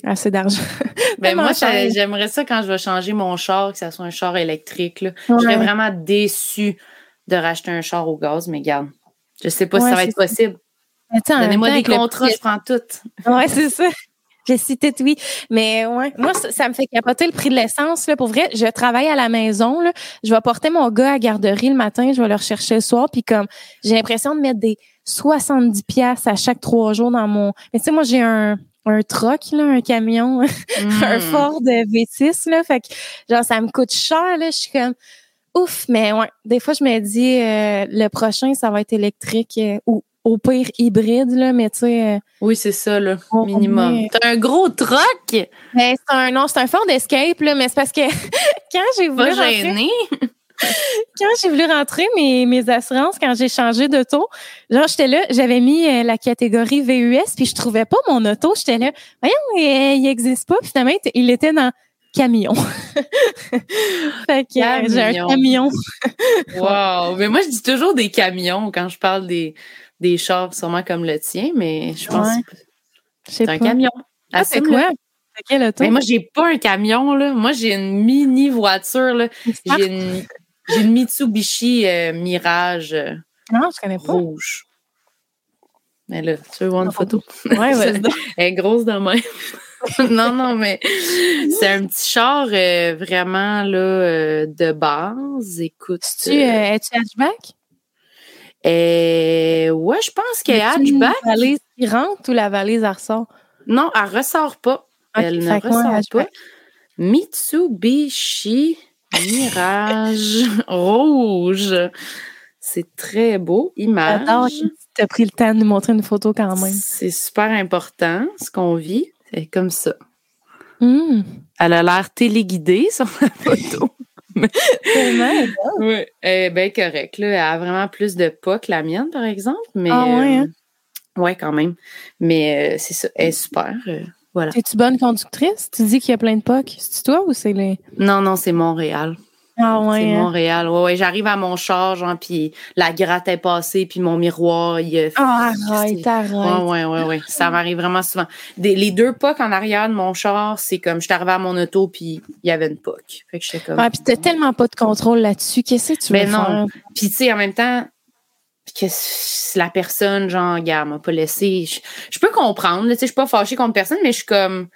assez d'argent. Ben moi, j'aimerais ça quand je vais changer mon char, que ça soit un char électrique. Là. Je serais vraiment déçue de racheter un char au gaz, mais garde. Je sais pas si ça va être possible. Donnez-moi des contrats, je prends tout. Ouais, c'est ça. J'ai cité oui. Mais ouais, moi, ça, ça me fait capoter le prix de l'essence. Pour vrai, je travaille à la maison. Là. Je vais porter mon gars à la garderie le matin, je vais le rechercher le soir. Puis comme j'ai l'impression de mettre des 70 pièces à chaque trois jours dans mon. Mais tu sais, moi, j'ai un un truck, là, un camion, un Hmm. Ford V6, là. Fait que, genre, ça me coûte cher, là. Je suis comme, ouf, mais ouais. Des fois, je me dis, euh, le prochain, ça va être électrique euh, ou au pire hybride, là, mais tu sais. oui, c'est ça, là, minimum. T'as un gros truck! Mais c'est un, non, c'est un Ford Escape, là, mais c'est parce que quand j'ai voulu. Pas gêné. quand j'ai voulu rentrer mes, mes assurances, quand j'ai changé d'auto, genre, j'étais là, j'avais mis euh, la catégorie VUS, puis je trouvais pas mon auto. J'étais là, voyons, il, il existe pas. Puis finalement, il était dans camion. fait que euh, j'ai un camion. wow! Mais moi, je dis toujours des camions quand je parle des, des chars, sûrement comme le tien, mais je pense que c'est un camion. Ah, c'est quoi? Quel auto? Mais moi, j'ai pas un camion, là. Moi, j'ai une mini voiture, là. J'ai une, Mitsubishi euh, Mirage euh, non, je connais pas. rouge. Mais là, tu veux voir une photo? Ouais, Elle est grosse de même. non, non, mais c'est un petit char euh, vraiment là, de base. Écoute. Tu, es-tu hatchback? ouais, je pense qu'elle est hatchback. La valise qui rentre ou la valise elle ressort? Non, elle ressort pas. elle ne ressort pas. Mitsubishi Mirage rouge. C'est très beau. Image. Tu as pris le temps de nous montrer une photo quand même. C'est super important, ce qu'on vit. C'est comme ça. Hmm. Elle a l'air téléguidée sur la photo. oui, elle est bien correcte. Elle a vraiment plus de pas que la mienne, par exemple. Mais, ah ouais, hein? euh, ouais, quand même. Mais euh, c'est ça. Elle est super. Euh, voilà. Es-tu bonne conductrice? Tu dis qu'il y a plein de POC. C'est toi ou c'est les. Non, non, c'est Montréal. Ah ouais. C'est hein? Montréal. Ouais, ouais. J'arrive à mon char, genre, puis la gratte est passée, puis mon miroir, il. Ah, arrête, arrête. Ouais, ouais, ouais, ouais. Ça m'arrive vraiment souvent. les deux POC en arrière de mon char, c'est comme, je suis arrivée à mon auto, puis il y avait une POC. Fait que j'étais comme. Ah, puis t'as tellement pas de contrôle là-dessus. Qu'est-ce que tu veux Mais non. Puis, tu sais, en même temps, que la personne, genre, gars, m'a pas laissé. Je, je peux comprendre, tu sais, je suis pas fâchée contre personne, mais je suis comme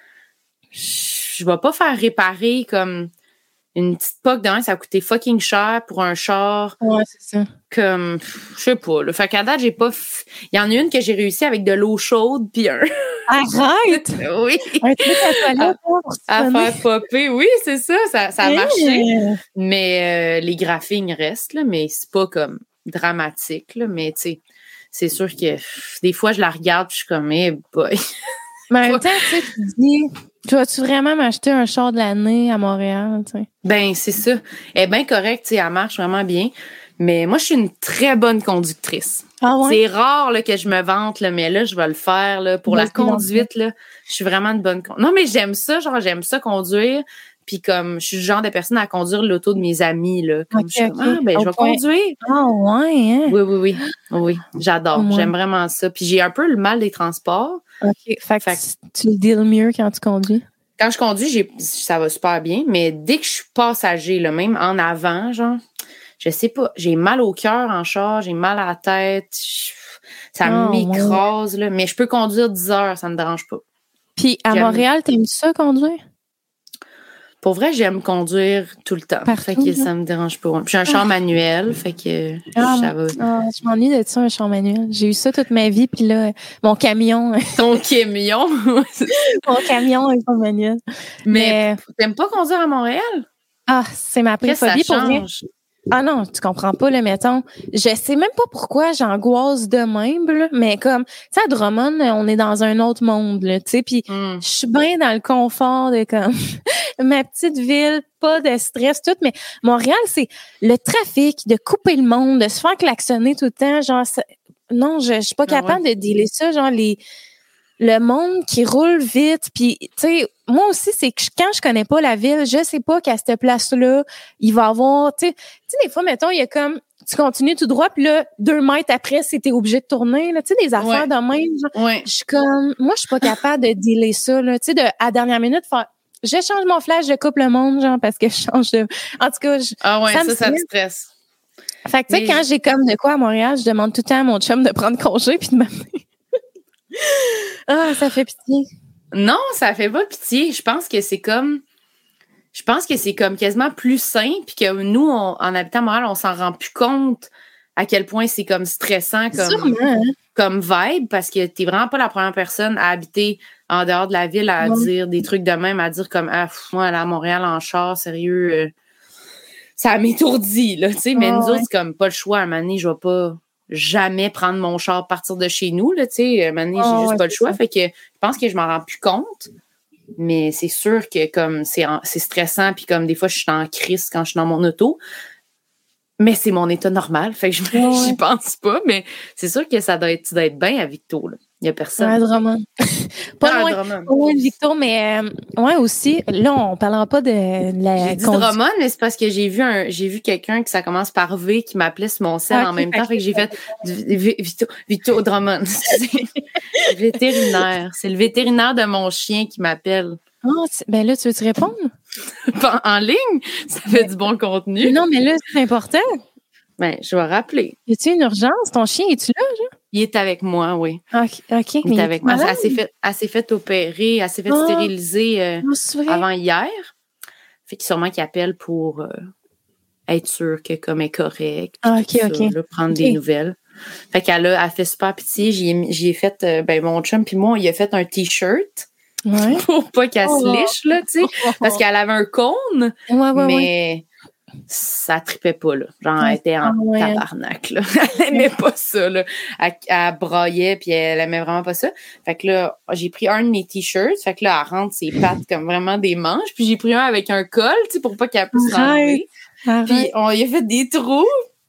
je vais pas faire réparer comme une petite poque d'un, ça a coûté fucking cher pour un char. Ouais, c'est ça. Comme, je sais pas. Là. Fait qu'à date, j'ai pas. Il y en a une que j'ai réussi avec de l'eau chaude puis un. Arrête! oui. Un truc à à, à faire popper. Oui, c'est ça. Ça, ça a marché. Mais euh, les graphiques restent, là, mais c'est pas comme dramatique. Là, mais tu sais, c'est sûr que des fois, je la regarde puis je suis comme, eh boy. Mais en même temps, tu sais, tu dis, tu vas-tu vraiment m'acheter un char de l'année à Montréal, tu sais? Ben, c'est ça. Elle est bien correcte, tu sais, elle marche vraiment bien. Mais moi, je suis une très bonne conductrice. Ah ouais? C'est rare là, que je me vante, là, mais là, je vais le faire. Là, pour la conduite, là, je suis vraiment une bonne Non, mais j'aime ça, genre, j'aime ça conduire. Puis comme je suis le genre de personne à conduire l'auto de mes amis, là. Comme je suis comme, ah, ben, je vais conduire. Ah ouais, hein? Oui, oui, oui. Oui, j'adore. J'aime vraiment ça. Puis j'ai un peu le mal des transports. OK. Fait, que tu le deals mieux quand tu conduis? Quand je conduis, ça va super bien, mais dès que je suis passager, là, même en avant, genre, je sais pas, j'ai mal au cœur en char, j'ai mal à la tête, ça Oh, m'écrase, là, mais je peux conduire 10 heures, ça me dérange pas. Puis à. Montréal, t'aimes ça conduire? Pour vrai, j'aime conduire tout le temps. Partout, fait que ça me dérange pas. J'ai un char manuel, fait que Ah, ça va. Ah, je m'ennuie de ça, un char manuel. J'ai eu ça toute ma vie, puis là, mon camion, Ton camion? mon camion est pas manuel. mais t'aimes pas conduire à Montréal? Ah, c'est ma préphobie pour change? Ah non, tu comprends pas, là, mettons. Je sais même pas pourquoi j'angoisse de même, là, mais comme, tu sais, à Drummond, on est dans un autre monde, tu sais, puis Hmm. je suis bien dans le confort de comme ma petite ville, pas de stress, tout, mais Montréal, c'est le trafic, de couper le monde, de se faire klaxonner tout le temps, genre, ça- non, je, je suis pas Ah capable de dealer ça, genre, les, le monde qui roule vite, puis, tu sais, moi aussi, c'est que quand je connais pas la ville, je sais pas qu'à cette place-là, il va y avoir, tu sais, tu sais, des fois, mettons, il y a comme, tu continues tout droit, puis là, deux mètres après, c'était obligé de tourner, là, tu sais, des affaires Ouais. de même, genre, Ouais. je suis comme, moi, je suis pas capable de dealer ça, là. Tu sais, de, à la dernière minute, faire, je change mon flash, je coupe le monde, genre, parce que je change de, en tout cas, je- Ah ouais, Ça ça, me ça, te stresse. fait que, tu sais, quand j'ai comme de quoi à Montréal, je demande tout le temps à mon chum de prendre congé puis de m'amener. ah, ça fait pitié. Non, ça fait pas pitié. Je pense que c'est comme. Je pense que c'est comme quasiment plus simple, puis que nous, on- en habitant à Montréal, on s'en rend plus compte à quel point c'est comme stressant comme, Sûrement, hein? comme vibe, parce que t'es vraiment pas la première personne à habiter en dehors de la ville à dire des trucs de même, à dire comme ah, pff, moi, là, à Montréal en char, sérieux, euh, ça m'étourdit, là, tu sais. Mais nous ouais. autres, c'est comme pas le choix. À un moment donné, je vais pas. jamais prendre mon char, partir de chez nous, là, tu sais. Maintenant, j'ai Ah, juste ouais, pas le choix. ça. Fait que je pense que je m'en rends plus compte. Mais c'est sûr que comme c'est stressant, puis comme des fois, je suis en crise quand je suis dans mon auto. Mais c'est mon état normal. Fait que je Ouais, ouais. j'y pense pas. Mais c'est sûr que ça doit être, tu dois être bien à Victo, là. Il y a personne. Drummond. pas Ah, loin. Drummond. Pas loin de Victo, mais euh, ouais aussi. Là, on parlera pas de la J'ai dit condu- Drummond, mais c'est parce que j'ai vu un, j'ai vu quelqu'un qui ça commence par V qui m'appelait sur mon sel Ah, en même temps. Fait que j'ai fait du- Vi- Vito, Vito Drummond. excusez. vétérinaire. C'est le vétérinaire de mon chien qui m'appelle. Tu- ben là, tu veux-tu répondre? En- ligne, ça fait du bon contenu. Non, mais là, c'est important. Ben, je vais rappeler. Y a-tu une urgence? Ton chien, es-tu là? Il est avec moi, oui. OK, OK. Il est avec moi. Elle s'est fait, fait opérer, elle s'est fait Ah. stériliser euh, avant hier. Fait que sûrement qu'il appelle pour euh, être sûr que comme elle est correcte. Ah, OK, ça, OK. là, prendre des nouvelles. Fait qu'elle a, elle fait super pitié. J'y ai, fait, euh, ben, mon chum puis moi, il a fait un t-shirt Ouais. pour pas qu'elle Oh. se liche, là, tu sais. Parce qu'elle avait un cône, Ouais, ouais, ouais. mais ça tripait pas, là. Genre, elle était en Ah, ouais. tabarnak, là. elle aimait pas ça, là. Elle, elle braillait, puis elle aimait vraiment pas ça. Fait que là, j'ai pris un de mes t-shirts. Fait que là, elle rentre ses pattes comme vraiment des manches. Puis j'ai pris un avec un col, tu sais, pour pas qu'elle puisse. Arrête. Puis on y a fait des trous.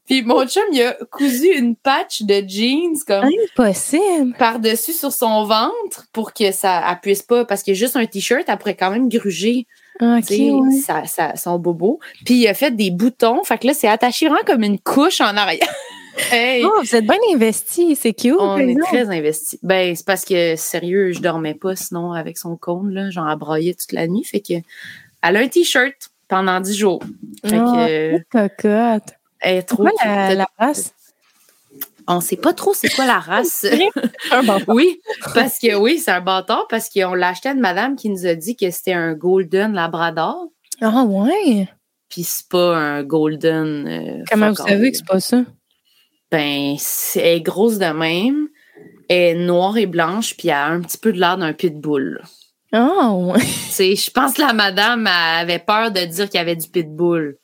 Puis mon chum, il a cousu une patch de jeans comme Impossible. par-dessus sur son ventre pour que ça elle puisse pas parce que juste un t-shirt elle pourrait quand même gruger OK, tu sais, ouais. sa- sa- son bobo puis il a fait des boutons fait que là c'est attaché vraiment comme une couche en arrière hey, Oh, vous êtes bien investis. C'est cute. on est très investis ben c'est parce que sérieux je dormais pas sinon avec son cône là genre braillait toute la nuit fait que elle a un t-shirt pendant 10 jours fait Ah, euh, cocotte. elle est trop quoi la, la race? On sait pas trop c'est quoi la race Un. Oui, parce que oui, c'est un bâtard parce qu'on l'a acheté à une madame qui nous a dit que c'était un golden labrador, Ah, ouais? puis c'est pas un golden. euh, Comment vous savez que c'est pas ça? Ben, c'est elle est grosse de même, elle est noire et blanche, puis elle a un petit peu de l'air d'un pitbull. Ah, ouais. Tu sais, je pense que la madame avait peur de dire qu'il y avait du pitbull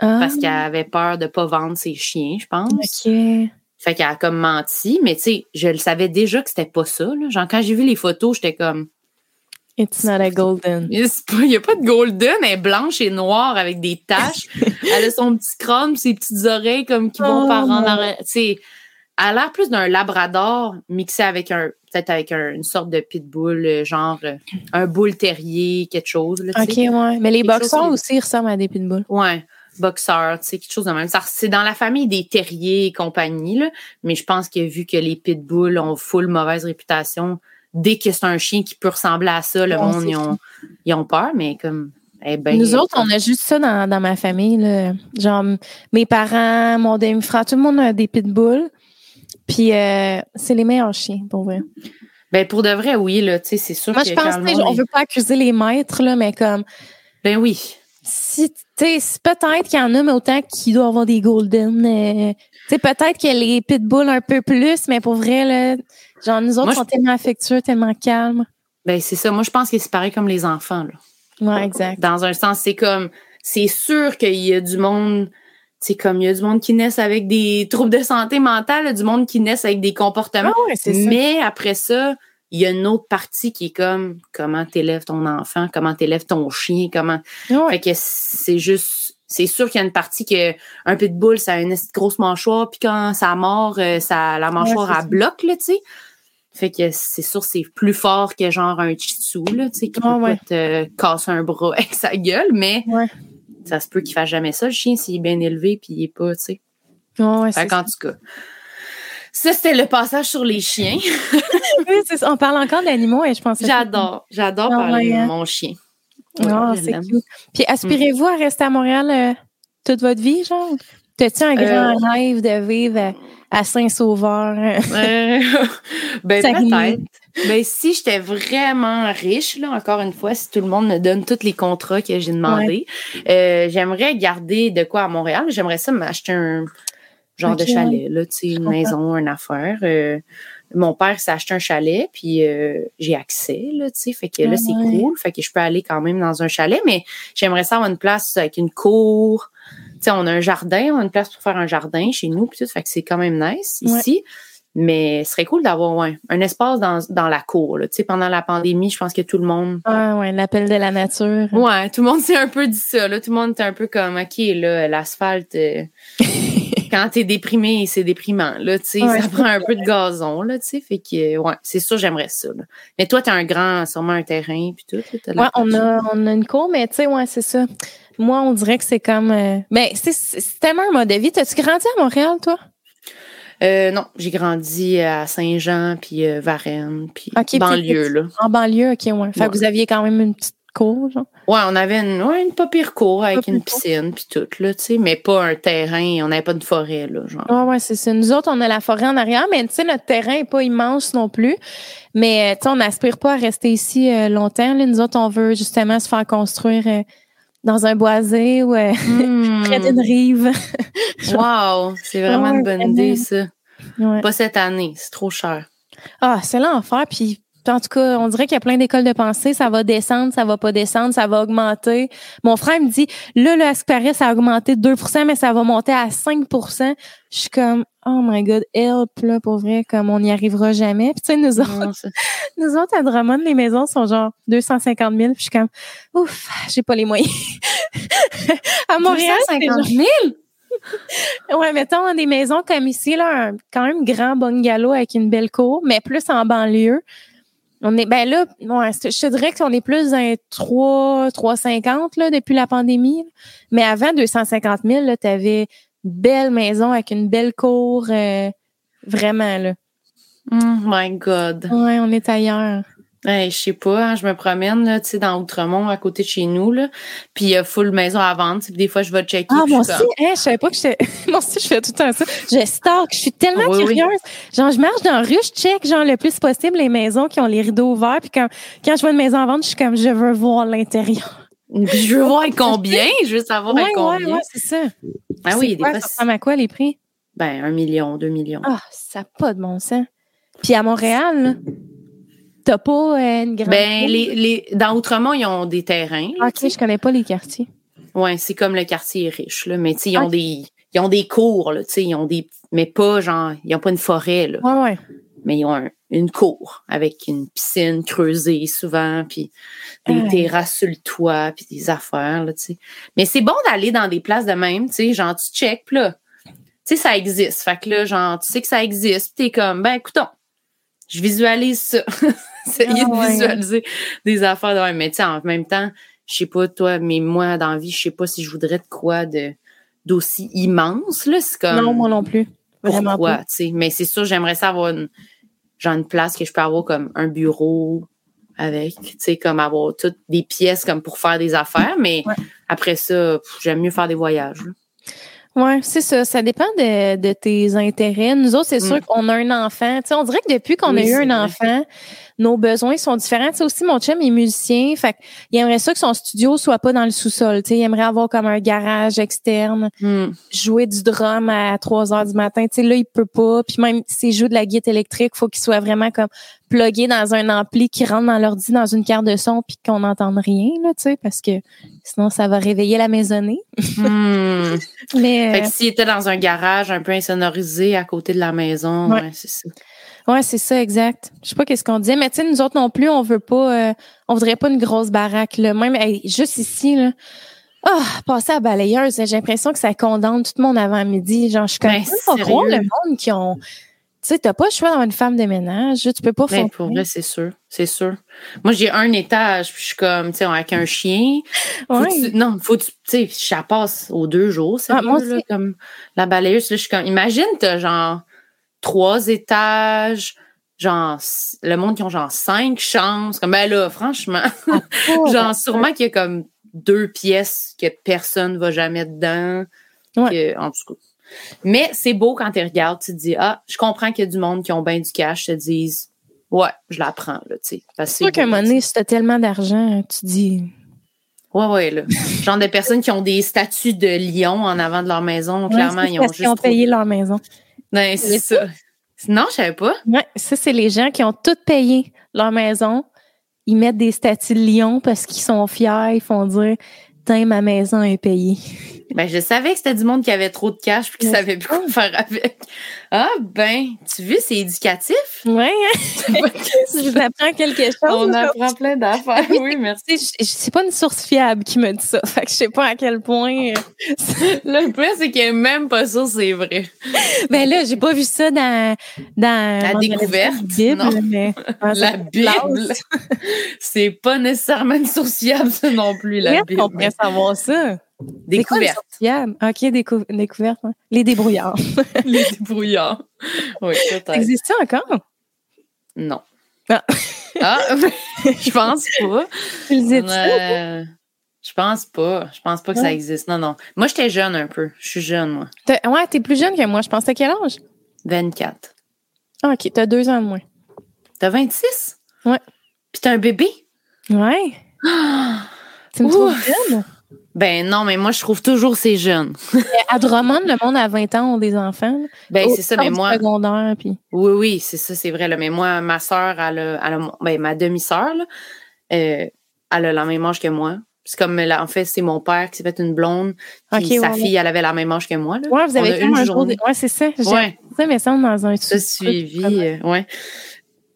Ah, parce qu'elle avait peur de pas vendre ses chiens, je pense. OK. Fait qu'elle a comme menti, mais tu sais, je le savais déjà que c'était pas ça. Là. Genre quand j'ai vu les photos, j'étais comme It's not a golden. Il n'y a pas de golden, elle est blanche et noire avec des taches. elle a son petit crâne, ses petites oreilles comme qui vont Oh, par en arrière. Tu sais, elle a l'air plus d'un labrador mixé avec un, peut-être avec un- une sorte de pitbull, euh, genre euh, un bull terrier, quelque chose. Là, OK, ouais. Mais les qui- aussi ressemblent à des pitbulls. Ouais, boxeur, tu sais, quelque chose de même. C'est dans la famille des terriers et compagnie, là. Mais je pense que vu que les pitbulls ont full mauvaise réputation, dès que c'est un chien qui peut ressembler à ça, le monde, ils ont, ils ont peur, mais comme, eh ben, Nous autres, on a juste ça dans, dans ma famille. Là. Genre, mes parents, mon demi-frère, tout le monde a des pitbulls. Puis, euh, c'est les meilleurs chiens, pour vrai. Ben, pour de vrai, oui, là, tu sais, c'est sûr Moi, que je pense, on est- veut pas accuser les maîtres, là, mais comme, Ben oui. si, tu sais, peut-être qu'il y en a, mais autant qu'il doit avoir des golden. euh, tu sais, peut-être que les pitbulls un peu plus, mais pour vrai, là, genre, nous autres Moi, sont je- tellement affectueux, tellement calmes. Ben, c'est ça. Moi, je pense que c'est pareil comme les enfants, là. Ouais, exact. Dans un sens, c'est comme, c'est sûr qu'il y a du monde, c'est comme, il y a du monde qui naissent avec des troubles de santé mentale, du monde qui naissent avec des comportements. Ah ouais, c'est ça. Mais après ça, il y a une autre partie qui est comme, comment t'élèves ton enfant, comment t'élèves ton chien, comment. Ouais. Fait que c'est juste, c'est sûr qu'il y a une partie que un pitbull, ça a une grosse mâchoire, puis quand ça mord, euh, ça, la mâchoire, elle ça. bloque, là, tu sais. Fait que c'est sûr, c'est plus fort que genre un chitsu, là, tu sais, qui Ah peut ouais. te casser un bras avec sa gueule, mais Ouais. ça se peut qu'il fasse jamais ça, le chien, s'il est bien élevé, puis il est pas, tu sais. Ouais, ouais, Fait qu'en tout cas, ça, c'était le passage sur les chiens. Oui, c'est ça. On parle encore d'animaux et je pense que J'adore, j'adore Ah parler ouais, de mon chien. Je c'est cute. Puis aspirez-vous à rester à Montréal euh, toute votre vie, genre? T'as-tu un grand rêve de vivre à, à Saint-Sauveur? Euh, ben peut-être. Ben si j'étais vraiment riche, là, encore une fois, si tout le monde me donne tous les contrats que j'ai demandé, euh, j'aimerais garder de quoi à Montréal. J'aimerais ça m'acheter un genre de chalet, là, tu sais, une maison, une affaire. Euh, mon père s'est acheté un chalet, puis euh, j'ai accès, là, tu sais, fait que là, Ah c'est ouais. cool. Fait que je peux aller quand même dans un chalet, mais j'aimerais ça avoir une place avec une cour, tu sais, on a un jardin, on a une place pour faire un jardin chez nous, puis tout, fait que c'est quand même nice ici. Mais ce serait cool d'avoir ouais, un espace dans, dans la cour. Tu sais, pendant la pandémie, je pense que tout le monde. Ah ouais, l'appel de la nature. Ouais, tout le monde s'est un peu dit ça. Là. Tout le monde était un peu comme OK, là, l'asphalte. Euh, quand t'es déprimé, c'est déprimant. Là, tu ça prend un peu de gazon, là, tu sais. Fait que ouais, c'est sûr, j'aimerais ça. Là. Mais toi, t'as un grand, sûrement un terrain puis tout. ouais, on a, on a une cour, mais tu sais, ouais, c'est ça. Moi, on dirait que c'est comme. Euh... Ben, c'est tellement un mode de vie. T'as-tu grandi à Montréal, toi? Euh, non, j'ai grandi à Saint-Jean, puis euh, Varennes, puis banlieue, là. En banlieue, OK, ouais. Fait que vous aviez quand même une petite cour, genre? Ouais, on avait une, ouais, une pas pire cour avec une piscine, puis tout, là, tu sais, mais pas un terrain, on n'avait pas de forêt, là, genre. Ouais, ouais, c'est ça. Nous autres, on a la forêt en arrière, mais tu sais, notre terrain est pas immense non plus. Mais, tu sais, on n'aspire pas à rester ici euh, longtemps, là. Nous autres, on veut justement se faire construire dans un boisé ou hmm. près d'une rive. wow, c'est vraiment une bonne idée, ça. Pas cette année, c'est trop cher. Ah, c'est l'enfer. Puis, en tout cas, on dirait qu'il y a plein d'écoles de pensée. Ça va descendre, ça va pas descendre, ça va augmenter. Mon frère me dit, là, le Paris, ça a augmenté de 2% mais ça va monter à 5% Je suis comme, oh my God, help, là, pour vrai, comme on n'y arrivera jamais. Puis, tu sais, nous autres, nous autres, à Drummond, les maisons sont genre 250 000. Puis, je suis comme, ouf, j'ai pas les moyens. à Montréal, 250 000? ouais, mettons des maisons comme ici, là, un quand même grand bungalow avec une belle cour, mais plus en banlieue. On est, ben là, ouais, je te dirais qu'on est plus dans 3, 350 là, depuis la pandémie. Mais avant 250 000, tu avais une belle maison avec une belle cour. Euh, vraiment, là. Oh my God. Ouais, on est ailleurs. Hey, je sais pas, hein, je me promène là, tu sais, dans Outremont, à côté de chez nous, là. Puis il y a full maison à vendre. Des fois, je vais checker. Ah, moi aussi, hein, je savais pas que j'étais. moi aussi, je fais tout le temps ça. Je stalk, je suis tellement curieuse. Genre, je marche dans la rue, je check, genre, le plus possible les maisons qui ont les rideaux ouverts. Puis quand, quand je vois une maison à vendre, je suis comme, je veux voir l'intérieur. je veux voir combien, je veux savoir ouais, combien. Ouais, ouais, c'est ça. Ah oui, des fois. Ça ressemble à quoi les prix? Ben, un million, deux millions. Ah, ça n'a pas de bon sens. Puis à Montréal, là, T'as pas euh, une grande. Ben, les, les, dans Outremont, ils ont des terrains. Ah, ok, je connais pas les quartiers. Ouais, c'est comme le quartier riche, là. Mais, tu sais, ils ont des, ils ont des cours, là, tu sais, ils ont des, mais pas genre, ils ont pas une forêt, là. Ouais, ouais. Mais ils ont une cour avec une piscine creusée souvent, puis des terrasses sur le toit, puis des affaires, là, tu sais. Mais c'est bon d'aller dans des places de même, tu sais, genre, tu check, là. Tu sais, ça existe. Fait que là, genre, tu sais que ça existe, t'es comme, ben, écoutons, je visualise ça. essayer de visualiser des affaires de Mais tu en même temps, je sais pas toi, mais moi, dans la vie, je sais pas si je voudrais de quoi de d'aussi immense. Là. C'est comme. Non, moi non plus. Vraiment pourquoi, tu sais? Mais c'est sûr, j'aimerais ça avoir une, genre une place que je peux avoir comme un bureau avec, tu sais, comme avoir toutes des pièces comme pour faire des affaires. Mais après ça, j'aime mieux faire des voyages. Oui, c'est ça. Ça dépend de, de, tes intérêts. Nous autres, c'est sûr mm. qu'on a un enfant. Tu sais, on dirait que depuis qu'on a eu un enfant, nos besoins sont différents. Tu sais, aussi, mon chum est musicien. Fait il aimerait ça que son studio soit pas dans le sous-sol. Tu sais, il aimerait avoir comme un garage externe, mm. jouer du drum à 3 heures du matin. Tu sais, là, il peut pas. Puis même s'il joue de la guitare électrique, faut qu'il soit vraiment comme plugué dans un ampli qui rentre dans l'ordi dans une carte de son puis qu'on n'entende rien, là, tu sais, parce que sinon, ça va réveiller la maisonnée. Hmm. Mais, fait que s'il était dans un garage un peu insonorisé à côté de la maison, ouais, c'est ça. Ouais, c'est ça, exact. Je sais pas qu'est-ce qu'on dit, mais tu sais, nous autres non plus, on veut pas, euh, on voudrait pas une grosse baraque, là. Même, juste ici, là. Ah, oh, passer à balayeuse, j'ai l'impression que ça condamne tout le monde avant midi. Genre, je connais ben, pas trop le monde qui ont, tu sais, t'as pas le choix d'avoir une femme de ménage. Tu peux pas faire. Ben, pour vrai, c'est sûr. C'est sûr. Moi, j'ai un étage, puis je suis comme, tu sais, avec un chien. non, faut tu sais, ça passe aux deux jours, c'est ah, comme la balayeuse. Là, je suis comme, imagine, t'as genre trois étages, genre, le monde qui ont genre cinq chambres. Comme, ben là, franchement, ah, genre, sûrement qu'il y a comme deux pièces que personne va jamais dedans. Que, en tout cas. Mais c'est beau quand tu regardes, tu te dis, ah, je comprends qu'il y a du monde qui ont bien du cash, te disent, ouais, je la prends, là, tu sais. C'est sûr qu'à un moment donné, si t'as tellement d'argent, tu dis. Ouais, ouais, là. Genre des personnes qui ont des statues de lion en avant de leur maison, clairement, ils ont juste. Ils ont payé leur maison. Ben, c'est ça. Non, je savais pas. Ouais, ça, c'est les gens qui ont tout payé leur maison. Ils mettent des statues de lion parce qu'ils sont fiers, ils font dire putain, ma maison est payée. Ben, je savais que c'était du monde qui avait trop de cash puis qui Ouais. savait plus quoi faire avec. Ah, ben, tu vois, c'est éducatif. Ouais, hein? je vous apprends quelque chose. On apprend plein d'affaires. Oui, merci. C'est pas une source fiable qui me dit ça. Fait que je sais pas à quel point. euh, Le pire, c'est qu'elle est même pas sûre c'est vrai. Ben là, j'ai pas vu ça dans. dans La découverte, la Bible, non. mais. La Bible, c'est pas nécessairement une source fiable, ça non plus, la Bible. Savoir ça? Découverte. fiable? OK, décou- découverte. hein. Les débrouillards. Les débrouillards. Oui, Ça peut-être. existe ça encore? Non. Ah. Ah, je pense pas. Tu le dis Euh, je pense pas. Je pense pas que ça existe. Non, non. Moi, j'étais jeune un peu. Je suis jeune, moi. Ouais, t'es plus jeune que moi. Je pense à quel âge? 24. Ah, OK, t'as deux ans de moins. T'as 26? Ouais. Puis t'as un bébé? Ouais. Ah! Tu me trouves jeune? Ben non, mais moi, je trouve toujours c'est jeune. Mais À Drummond, le monde à 20 ans ont des enfants. là. Ben, c'est ça, mais moi. secondaire, puis... Oui, oui, c'est ça, c'est vrai. Là. Mais moi, ma soeur, elle a, elle a- ben, ma demi-sœur, euh, elle a la même âge que moi. C'est comme, là, en fait, c'est mon père qui s'est fait une blonde. Puis sa ouais, fille, elle avait la même âge que moi. Là. Ouais, vous avez fait une un jour... journée. de- Ouais, c'est ça. Ouais, ça, mais ça, dans un ça suivi. euh, ouais.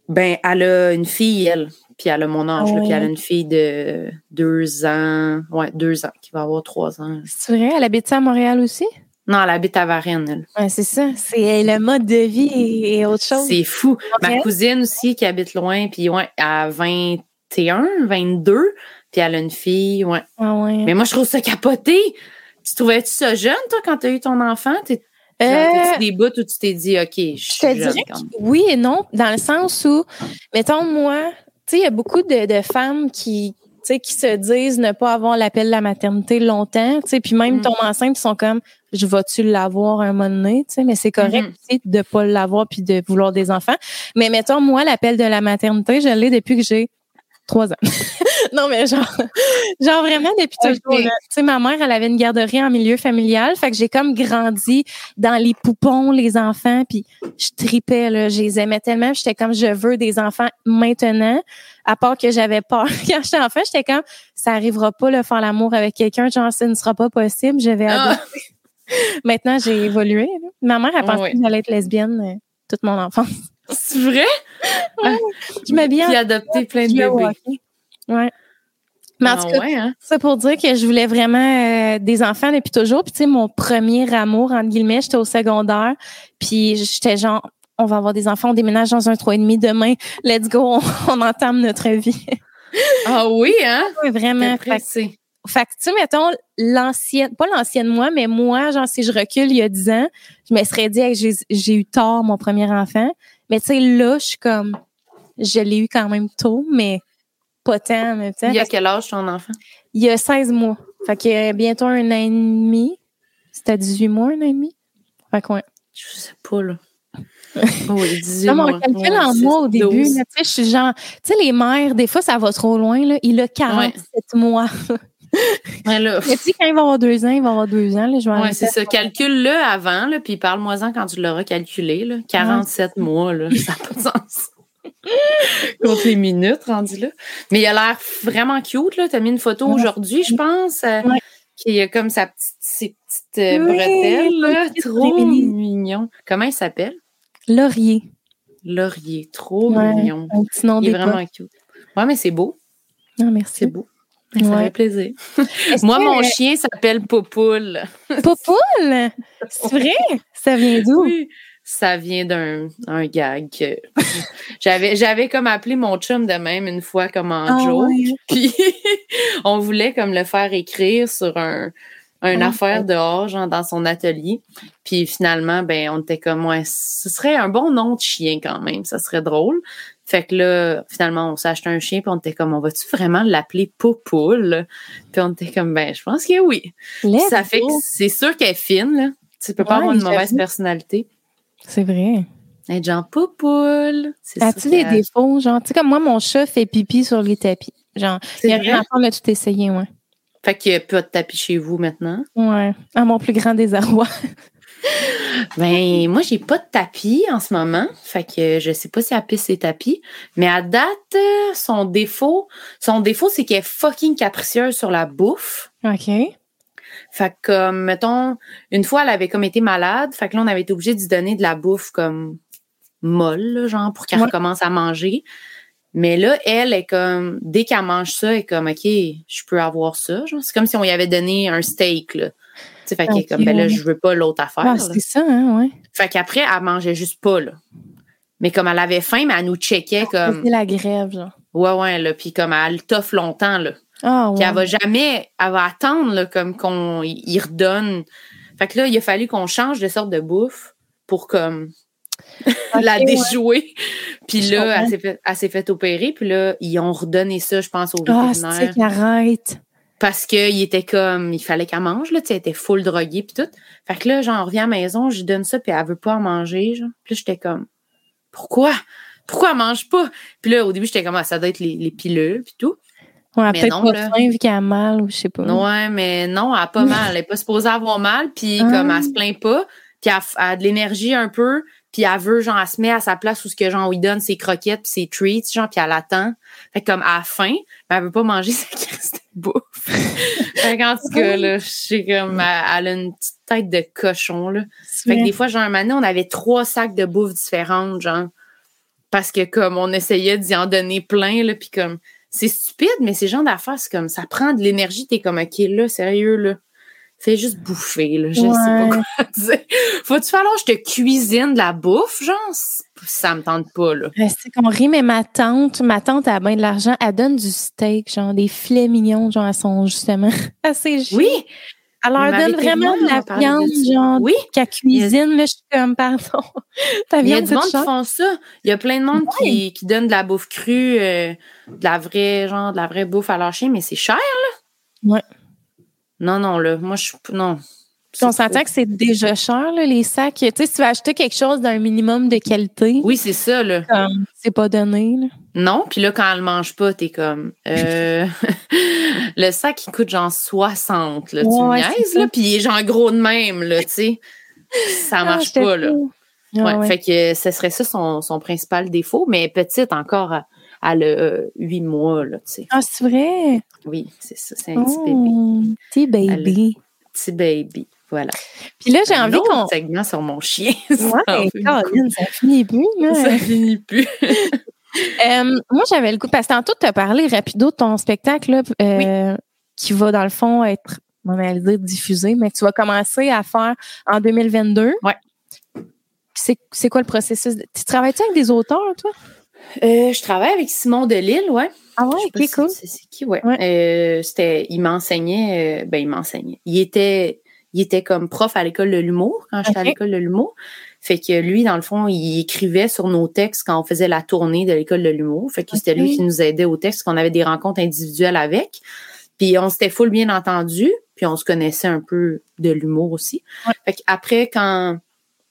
Ben, elle a une fille, elle. Puis elle a mon âge. Là, puis elle a une fille de deux ans. Ouais, deux ans, qui va avoir trois ans. C'est vrai? Elle habite à Montréal aussi? Non, elle habite à Varennes, elle. Ouais, c'est ça. C'est le mode de vie et, et autre chose. C'est fou. Ma cousine aussi qui habite loin, puis ouais, à 21, 22, puis elle a une fille, ouais. Ah ouais. Mais moi, je trouve ça capoté. Tu trouvais-tu ça jeune, toi, quand t'as eu ton enfant? T'es, Euh, des bouts où tu t'es dit, OK, je Je suis te jeune dirais oui et non, dans le sens où, mettons, moi, tu sais, il y a beaucoup de, de femmes qui, tu sais, qui se disent ne pas avoir l'appel de la maternité longtemps, tu sais, puis même Mm. tomber enceinte, ils sont comme, je vais-tu l'avoir un moment donné, tu sais, mais c'est correct aussi de pas l'avoir puis de vouloir des enfants. Mais mettons, moi, l'appel de la maternité, je l'ai depuis que j'ai trois ans. non, mais genre, genre vraiment depuis Ok. toujours. Tu sais, ma mère, elle avait une garderie en milieu familial, fait que j'ai comme grandi dans les poupons, les enfants, puis je tripais, là, je les aimais tellement, j'étais comme, je veux des enfants maintenant, à part que j'avais peur. Quand j'étais enfant, j'étais comme, ça arrivera pas, le faire l'amour avec quelqu'un, genre, ça ne sera pas possible, je vais Ah! adopter. Maintenant, j'ai évolué. là. Ma mère, elle Ah pensait ouais. que j'allais être lesbienne euh, toute mon enfance. C'est vrai? Je m'habillais Puis adopter plein de bébés. Ouais. Mais en Ah tout cas, ouais, hein? ça pour dire que je voulais vraiment euh, des enfants depuis toujours. Puis tu sais, mon premier amour, entre guillemets, j'étais au secondaire. Puis j'étais genre, on va avoir des enfants, on déménage dans un trois et demi demain. Let's go, on, on entame notre vie. Ah oui, hein? Ouais, vraiment. Fait, que- pressé. fait que, tu sais, mettons, l'ancienne, pas l'ancienne moi, mais moi, genre, si je recule il y a 10 ans, je me serais dit, Hey, j'ai eu tort, mon premier enfant. Mais tu sais, là, je suis comme, je l'ai eu quand même tôt, mais pas tant en même temps. Il y a quel âge ton enfant? Il y a 16 mois. Fait qu'il y a bientôt un an et demi. C'était 18 mois, un an et demi? Fait que ouais. Je sais pas, là. oui, 18 Non, mais on calcule Ouais, en mois au début. 12. là. Tu sais, je suis genre, tu sais, les mères, des fois, ça va trop loin, là. Il a 47 mois. Ouais, là. Mais tu sais, quand il va avoir deux ans, il va avoir deux ans, là. Je Ouais, c'est ça. Calcule-le avant, là, puis parle-moi-en quand tu l'auras calculé. Là. 47 mois, là, ça n'a pas de sens. Compte les minutes rendu là. Mais il a l'air vraiment cute. Tu as mis une photo Ouais. aujourd'hui, je pense. euh, Ouais. Qui a comme sa petite, ses petites euh, Oui, bretelles. Là, trop mignon. Comment il s'appelle? Laurier. Laurier. Trop Ouais, mignon. un petit nom Il est vraiment cute. Ouais, mais c'est beau. Non, C'est merci. beau. Ça Ouais. fait plaisir. Moi, que- mon chien s'appelle Popoule. Popoule! C'est vrai? Ça vient d'où? Oui, ça vient d'un un gag que j'avais j'avais comme appelé mon chum de même une fois comme en joke. ouais. Puis on voulait comme le faire écrire sur un une Ah, affaire dehors, genre dans son atelier. Puis finalement, ben on était comme ouais, ce serait un bon nom de chien quand même, ça serait drôle. Fait que là, finalement, on s'est acheté un chien, puis on était comme, on va-tu vraiment l'appeler Poupoule? Puis on était comme, ben, je pense que oui. Ça fait que c'est sûr qu'elle est fine, là. Tu peux pas avoir une mauvaise personnalité. C'est vrai. Être genre Poupoule. C'est As-tu des défauts? Genre, tu sais, comme moi, mon chat fait pipi sur les tapis. Genre, il y a rien à a tout essayé, ouais. Fait qu'il n'y a pas de tapis chez vous maintenant? Ouais. À mon plus grand désarroi. Ben, moi, j'ai pas de tapis en ce moment. Fait que je sais pas si elle pisse ses tapis. Mais à date, euh, son défaut, son défaut, c'est qu'elle est fucking capricieuse sur la bouffe. OK. Fait que, comme, mettons, une fois, elle avait comme été malade. Fait que là, on avait été obligé de lui donner de la bouffe comme molle, là, genre, pour qu'elle Ouais. recommence à manger. Mais là, elle est comme, dès qu'elle mange ça, elle est comme, OK, je peux avoir ça. Genre, c'est comme si on lui avait donné un steak, là. Tu sais, fait qu'elle est Ok, comme, ben là, je veux pas l'autre affaire. Ah, c'est ça, hein, ouais. Fait qu'après, elle mangeait juste pas, là. Mais comme elle avait faim, mais elle nous checkait comme, C'est la grève, genre. ouais, ouais, là. Puis comme elle toffe longtemps, là. Ah, Puis ouais. elle va jamais, elle va attendre, là, comme qu'on y redonne. Fait que là, il a fallu qu'on change de sorte de bouffe pour comme la ouais. déjouer. Puis Je là, comprends. elle s'est fait, elle s'est fait opérer. Puis là, ils ont redonné ça, je pense, au Ah, vétérinaire. c'est qu'il arrête. parce qu'il était comme, il fallait qu'elle mange, là, tu sais, elle était full droguée puis tout. Fait que là, genre, on revient à la maison, je lui donne ça puis elle veut pas en manger, genre. Puis là, j'étais comme, pourquoi? Pourquoi elle mange pas? Puis là, au début, j'étais comme, ah, ça doit être les, les pilules puis tout. Elle a peut-être pas là. faim vu qu'elle a mal ou je sais pas. Ouais, mais non, elle a pas mal. Elle est pas supposée avoir mal puis Ah. comme, elle se plaint pas puis elle, elle a de l'énergie un peu puis elle veut, genre, elle se met à sa place où ce que, genre, on lui donne ses croquettes puis ses treats, genre, puis elle attend. Fait que comme, elle a faim, mais elle veut pas manger sa crise de bouffe. fait qu'en tout cas, là, je sais comme, elle, a une petite tête de cochon, là. Fait que des fois, genre, un moment on avait trois sacs de bouffe différentes, genre. Parce que, comme, on essayait d'y en donner plein, là, puis comme, c'est stupide, mais ces genres d'affaires, c'est comme, ça prend de l'énergie, t'es comme, OK, là, sérieux, là. Fais juste bouffer, là. Je sais Ouais. pas quoi dire. Faut-tu falloir que je te cuisine de la bouffe, genre? Ça me tente pas, là. Euh, C'est qu'on rit, mais ma tante, ma tante a bien de l'argent, elle donne du steak, genre des filets mignons, genre, elles sont justement assez. Oui, Elle leur donne vraiment de la de viande, genre, oui. qu'elle cuisine, là, je suis comme, pardon. Ta Il y a du monde qui font ça. Il y a plein de monde qui, qui donne de la bouffe crue, euh, de la vraie, genre, de la vraie bouffe à leur chien, mais c'est cher, là. Ouais. Non, non, là. Moi, je non. Puis on s'entend que c'est déjà cher, là, les sacs. Tu sais, si tu veux acheter quelque chose d'un minimum de qualité, Oui, c'est ça, là. c'est pas donné, là. Non, puis là, quand elle mange pas, t'es comme... euh, le sac, il coûte genre 60, là. Tu me niaises, là? Puis il est genre gros de même, là, tu sais. Ça marche Ah, j'étais pas, là. Ah, Ouais, ouais. Fait que ce serait ça son, son principal défaut, mais petite encore, elle a euh, huit mois, là, tu sais. Ah, c'est vrai? Oui, c'est ça, c'est un petit bébé. Oh, petit baby. Petit baby, voilà. Puis là, j'ai envie qu'on. segment sur mon chien. ça Ouais, ça finit plus, là. Ça finit plus. Euh, moi, j'avais le goût, parce que tantôt, tu as parlé rapido de ton spectacle, là, euh, qui va, dans le fond, être, on allait dire diffusé, mais que tu vas commencer à faire en 2022. Ouais. C'est, quoi le processus? Tu travailles-tu avec des auteurs, toi? Euh, je travaille avec Simon Delille, ouais. Ah pas ok, cool. C'est qui, ouais. Ouais. Euh, c'était, il m'enseignait, euh, ben, il m'enseignait. Il était, il était comme prof à l'école de l'humour, quand j'étais à l'école de l'humour. Fait que lui, dans le fond, il écrivait sur nos textes quand on faisait la tournée de l'école de l'humour. Fait que c'était lui qui nous aidait aux textes, qu'on avait des rencontres individuelles avec. Puis on s'était full bien entendu, puis on se connaissait un peu de l'humour aussi. Ouais. Fait qu'après, quand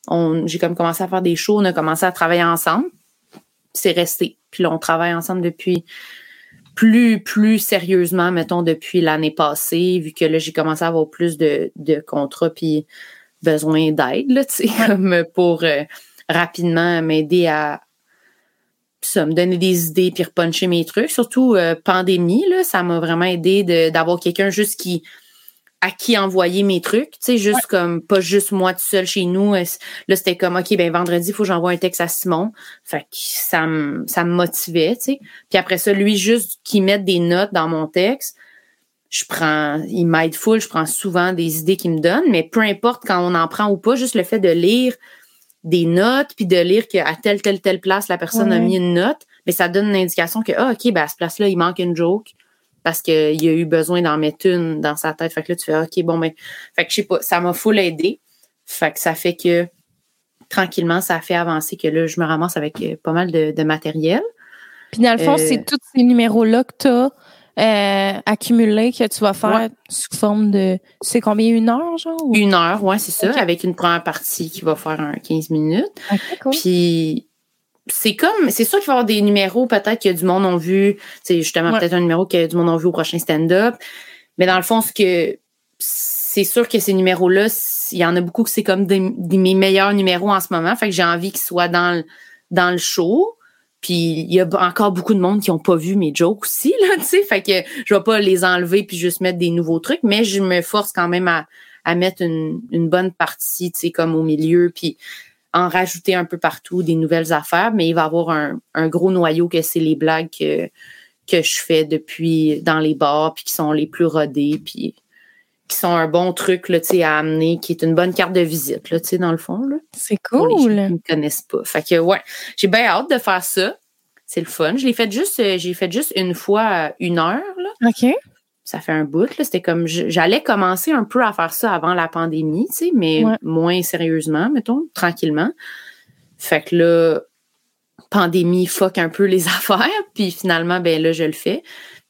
on, j'ai comme commencé à faire des shows, on a commencé à travailler ensemble. C'est resté. Puis là, on travaille ensemble depuis plus, plus sérieusement, mettons, depuis l'année passée, vu que là, j'ai commencé à avoir plus de, de contrats puis besoin d'aide, là, tu sais, comme pour euh, rapidement m'aider à ça, me donner des idées puis repuncher mes trucs. Surtout euh, pandémie, là, ça m'a vraiment aidé de- d'avoir quelqu'un juste qui à qui envoyer mes trucs, tu sais, juste comme pas juste moi tout seul chez nous. Euh, Là, c'était comme OK, ben vendredi, il faut que j'envoie un texte à Simon. Fait que ça me ça me motivait, tu sais. Puis après ça, lui juste qu'il mette des notes dans mon texte, je prends il m'aide full, je prends souvent des idées qu'il me donne, mais peu importe quand on en prend ou pas, juste le fait de lire des notes puis de lire qu'à telle telle telle place la personne a mis une note, mais ça donne une indication que ah OK, ben à ce place-là, il manque une joke parce qu'il a eu besoin d'en mettre une dans sa tête. Fait que là, tu fais OK, bon ben fait que je sais pas, ça m'a full aidé. Fait que ça fait que tranquillement, ça a fait avancer que là, je me ramasse avec euh, pas mal de, de matériel. Puis dans le fond, Euh, c'est tous ces numéros-là que tu as euh, que tu vas faire Ouais. sous forme de. C'est combien, une heure, genre? ou- Une heure, ouais, c'est ça, avec une première partie qui va faire un 15 minutes. Cool. Puis c'est comme, c'est sûr qu'il va y avoir des numéros, peut-être que du monde ont vu, c'est justement Ouais. peut-être un numéro que du monde ont vu au prochain stand-up. Mais dans le fond, ce que c'est sûr que ces numéros-là, il y en a beaucoup que c'est comme des, mes meilleurs numéros en ce moment. Fait que j'ai envie qu'ils soient dans le, dans le show. Puis il y a encore beaucoup de monde qui ont pas vu mes jokes aussi, là, tu sais. Fait que je vais pas les enlever puis juste mettre des nouveaux trucs, mais je me force quand même à, à mettre une, une bonne partie, tu sais, comme au milieu, puis en rajouter un peu partout des nouvelles affaires, mais il va y avoir un, un gros noyau que c'est les blagues que, que je fais depuis dans les bars, puis qui sont les plus rodées, puis qui sont un bon truc là, à amener, qui est une bonne carte de visite, là, dans le fond. C'est cool. Pour les gens qui ne connaissent pas. Fait que ouais, j'ai bien hâte de faire ça. C'est le fun. Je l'ai fait juste, euh, j'ai fait juste une fois une heure. Là. OK. Ça fait un bout. Là. C'était comme j'allais commencer un peu à faire ça avant la pandémie, mais moins sérieusement, mettons, tranquillement. Fait que là, pandémie fuck un peu les affaires. Puis finalement, ben là, je le fais.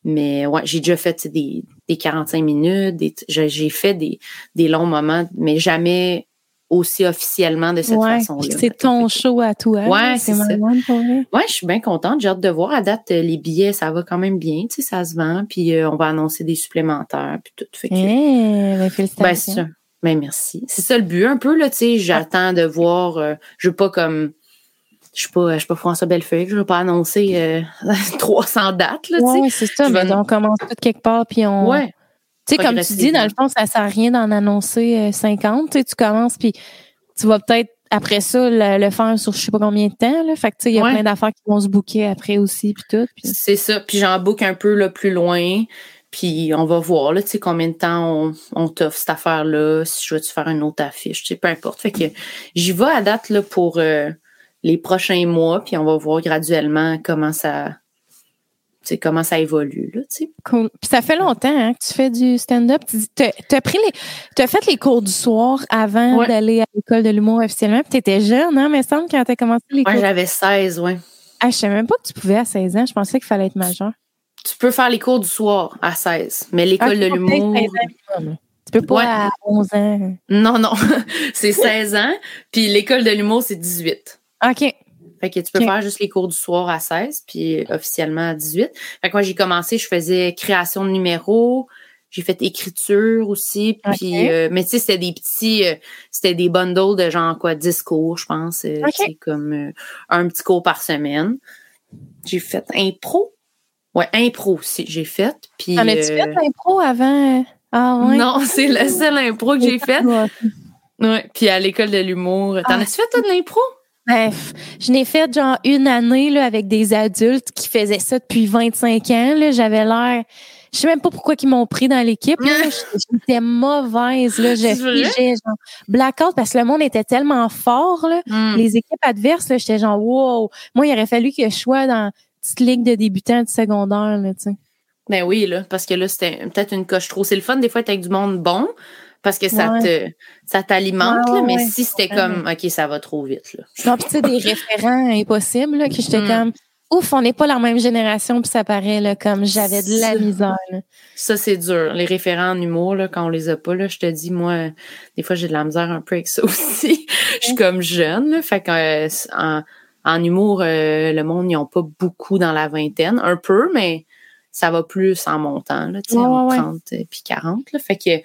Mais ouais, j'ai déjà fait des, des 45 minutes, j'ai fait des, des longs moments, mais jamais aussi officiellement de cette façon-là. C'est ton show à toi. Ouais, c'est ça. Ouais, je suis bien contente. J'ai hâte de voir. À date, les billets, ça va quand même bien. Tu sais, ça se vend. Puis euh, on va annoncer des supplémentaires. Puis tout. Fait que, eh, ben, félicitations. Ben, ben, merci. C'est ça le but un peu, là. Tu sais, j'attends de voir. Euh, je veux pas comme je suis pas, je suis pas François Bellefeuille, je vais pas annoncer euh, 300 dates, là, ouais, c'est ça, mais on commence tout quelque part, puis on... Ouais. Tu sais, comme tu dis, dans le fond, ça sert à rien d'en annoncer 50, euh, tu tu commences, puis tu vas peut-être, après ça, le, faire sur je sais pas combien de temps, là, fait que, tu sais, il y a plein d'affaires qui vont se booker après aussi, puis tout. C'est ça, puis j'en book un peu, là, plus loin, puis on va voir, là, tu sais, combien de temps on, on t'offre cette affaire-là, si je veux faire une autre affiche, tu sais, peu importe. Fait que j'y vais à date, là, pour... Euh, les prochains mois, puis on va voir graduellement comment ça, comment ça évolue. Là, cool. Puis ça fait longtemps hein, que tu fais du stand-up. Tu as, pris les. as fait les cours du soir avant d'aller à l'école de l'humour officiellement. Puis tu étais jeune, hein, mais semble, quand tu as commencé les cours. Oui, j'avais 16, oui. Ah, je savais même pas que tu pouvais à 16 ans. Je pensais qu'il fallait être majeur. Tu peux faire les cours du soir à 16, mais l'école de l'humour. Tu peux pas à 11 ans. Non, non. c'est 16 ans. Puis l'école de l'humour, c'est 18. OK. Fait que tu peux faire juste les cours du soir à 16, puis officiellement à 18. Fait que moi, j'ai commencé, je faisais création de numéros, j'ai fait écriture aussi, puis euh, mais tu sais, c'était des petits, euh, c'était des bundles de genre quoi, 10 cours, je pense, C'est euh, comme un petit cours par semaine. J'ai fait impro. Ouais, impro aussi, j'ai fait. Puis. En as-tu fait impro avant? Ah ouais? Non, c'est le seul impro que j'ai fait. Ouais. Puis à l'école de l'humour. T'en ah. as-tu fait toi de l'impro? Bref, je n'ai fait genre une année là, avec des adultes qui faisaient ça depuis 25 ans. J'avais l'air. Je sais même pas pourquoi ils m'ont pris dans l'équipe. J'étais mauvaise. Là. Je figeais genre blackout parce que le monde était tellement fort. Là. Hmm. Les équipes adverses, j'étais genre wow. Moi, il aurait fallu que je sois dans une petite ligue de débutants de secondaire. Là, ben oui, là, parce que là, c'était peut-être une coche trop. C'est le fun des fois d'être avec du monde bon, parce que ça te ça t'alimente mais si c'était comme OK ça va trop vite là. Non, tu sais des référents impossibles là, que j'étais mm. comme ouf, on n'est pas la même génération puis ça paraît là comme j'avais de la misère. Ça c'est dur, les référents en humour là quand on les a pas là, je te dis moi des fois j'ai de la misère un peu avec ça aussi. je suis comme jeune là, fait que euh, en, en, humour euh, le monde ils ont pas beaucoup dans la vingtaine, un peu mais ça va plus en montant là, tu sais, en 30 puis 40 là, fait que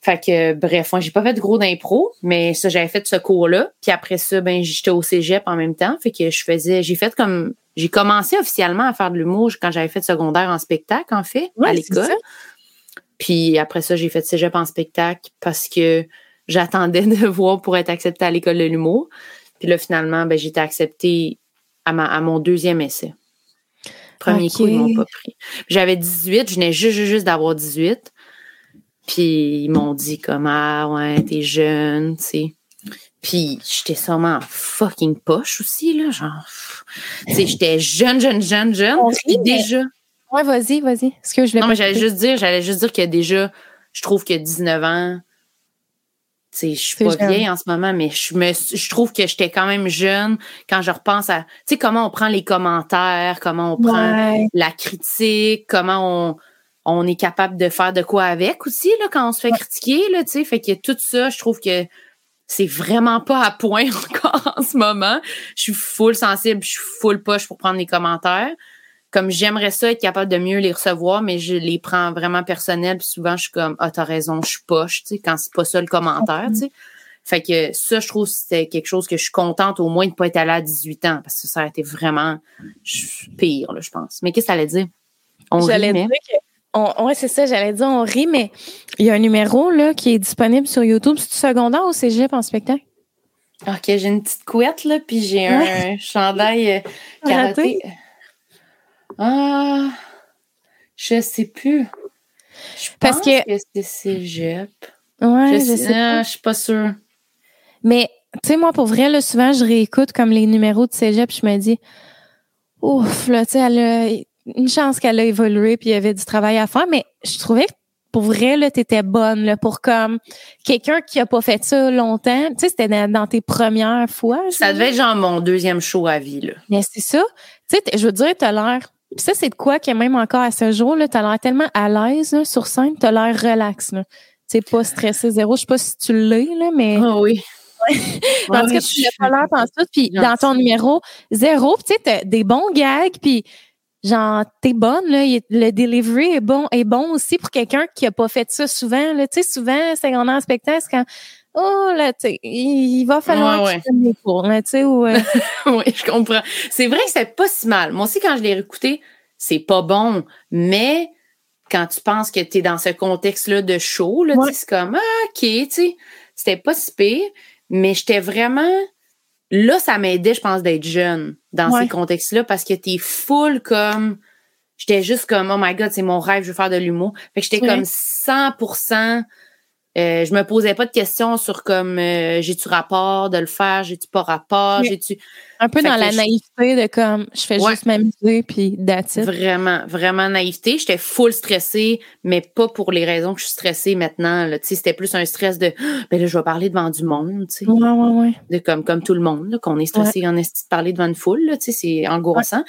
fait que bref, moi j'ai pas fait de gros d'impro, mais ça j'avais fait ce cours-là. Puis après ça, ben j'étais au cégep en même temps, fait que je faisais, j'ai fait comme, j'ai commencé officiellement à faire de l'humour quand j'avais fait secondaire en spectacle en fait à l'école. Puis après ça, j'ai fait cégep en spectacle parce que j'attendais de voir pour être acceptée à l'école de l'humour. Puis là finalement, ben j'étais acceptée à, ma, à mon deuxième essai. Premier coup, ils m'ont pas pris. J'avais 18, je venais juste, juste, juste d'avoir 18. Puis ils m'ont dit comme ah ouais, t'es jeune, tu sais. Puis j'étais sûrement fucking poche aussi, là, genre. Tu sais, j'étais jeune, jeune, jeune, jeune. Puis déjà. Ouais, vas-y, vas-y. ce que je vais Non, mais j'allais juste dire, j'allais juste dire que déjà, je trouve que 19 ans, tu sais, je suis pas vieille en ce moment, mais je me, je trouve que j'étais quand même jeune quand je repense à, tu sais, comment on prend les commentaires, comment on prend la critique, comment on, on est capable de faire de quoi avec aussi là quand on se fait critiquer là, fait que tout ça, je trouve que c'est vraiment pas à point encore en ce moment. Je suis full sensible, je suis full poche pour prendre les commentaires. comme j'aimerais ça être capable de mieux les recevoir, mais je les prends vraiment personnels. Puis souvent, je suis comme Ah, t'as raison, je suis poche, tu sais, quand c'est pas ça le commentaire, tu sais. Fait que ça, je trouve que c'était quelque chose que je suis contente au moins de ne pas être allée à 18 ans, parce que ça a été vraiment pire, là, je pense. Mais qu'est-ce que ça allait dire? On J'allais dire que on, ouais, c'est ça, j'allais dire, on rit, mais il y a un numéro là, qui est disponible sur YouTube. C'est secondaire ou cégep en spectacle? OK, j'ai une petite couette, là, puis j'ai un chandail euh, karaté. Ah, je sais plus. Je Parce que, que c'est cégep. Ouais, je, sais, ah, je suis pas sûre. Mais, tu sais, moi, pour vrai, là, souvent, je réécoute comme les numéros de cégep, je me dis, ouf, là, tu sais, une chance qu'elle a évolué, puis il y avait du travail à faire, mais je trouvais que pour vrai, là, t'étais bonne, là, pour comme quelqu'un qui a pas fait ça longtemps. Tu sais, c'était dans, tes premières fois. Ça devait être genre mon deuxième show à vie, là. Mais c'est ça. Tu sais, je veux dire, t'as l'air. ça, c'est de quoi que même encore à ce jour, là, t'as l'air tellement à l'aise, sur scène, t'as l'air relax, là. Tu sais, pas stressé zéro. Je sais pas si tu l'es, là, mais. Oh oui. Parce que tu l'as pas l'air tout. Puis dans ton numéro, zéro. tu sais, t'as des bons gags, puis genre t'es bonne là le delivery est bon est bon aussi pour quelqu'un qui a pas fait ça souvent là. Tu sais souvent secondaire spectacle c'est quand oh là tu sais il va falloir ouais, que ouais. cours tu sais ou euh, oui je comprends. C'est vrai que c'est pas si mal. Moi aussi quand je l'ai écouté c'est pas bon mais quand tu penses que tu es dans ce contexte là de show là c'est comme ah, ok tu sais c'était pas si pire mais j'étais vraiment là, ça m'aidait, je pense, d'être jeune dans ces contextes-là parce que t'es full comme. J'étais juste comme, oh my god, c'est mon rêve, je veux faire de l'humour. Fait que j'étais comme 100% euh, je me posais pas de questions sur comme euh, j'ai-tu rapport de le faire, j'ai-tu pas rapport, j'ai-tu un peu dans la naïveté de comme je fais juste m'amuser puis that's Vraiment, vraiment naïveté, j'étais full stressée, mais pas pour les raisons que je suis stressée maintenant tu sais, c'était plus un stress de ben là je vais parler devant du monde, tu sais. Ouais ouais ouais. De comme comme tout le monde qu'on est stressé, on est de parler devant une foule tu sais, c'est angoissant.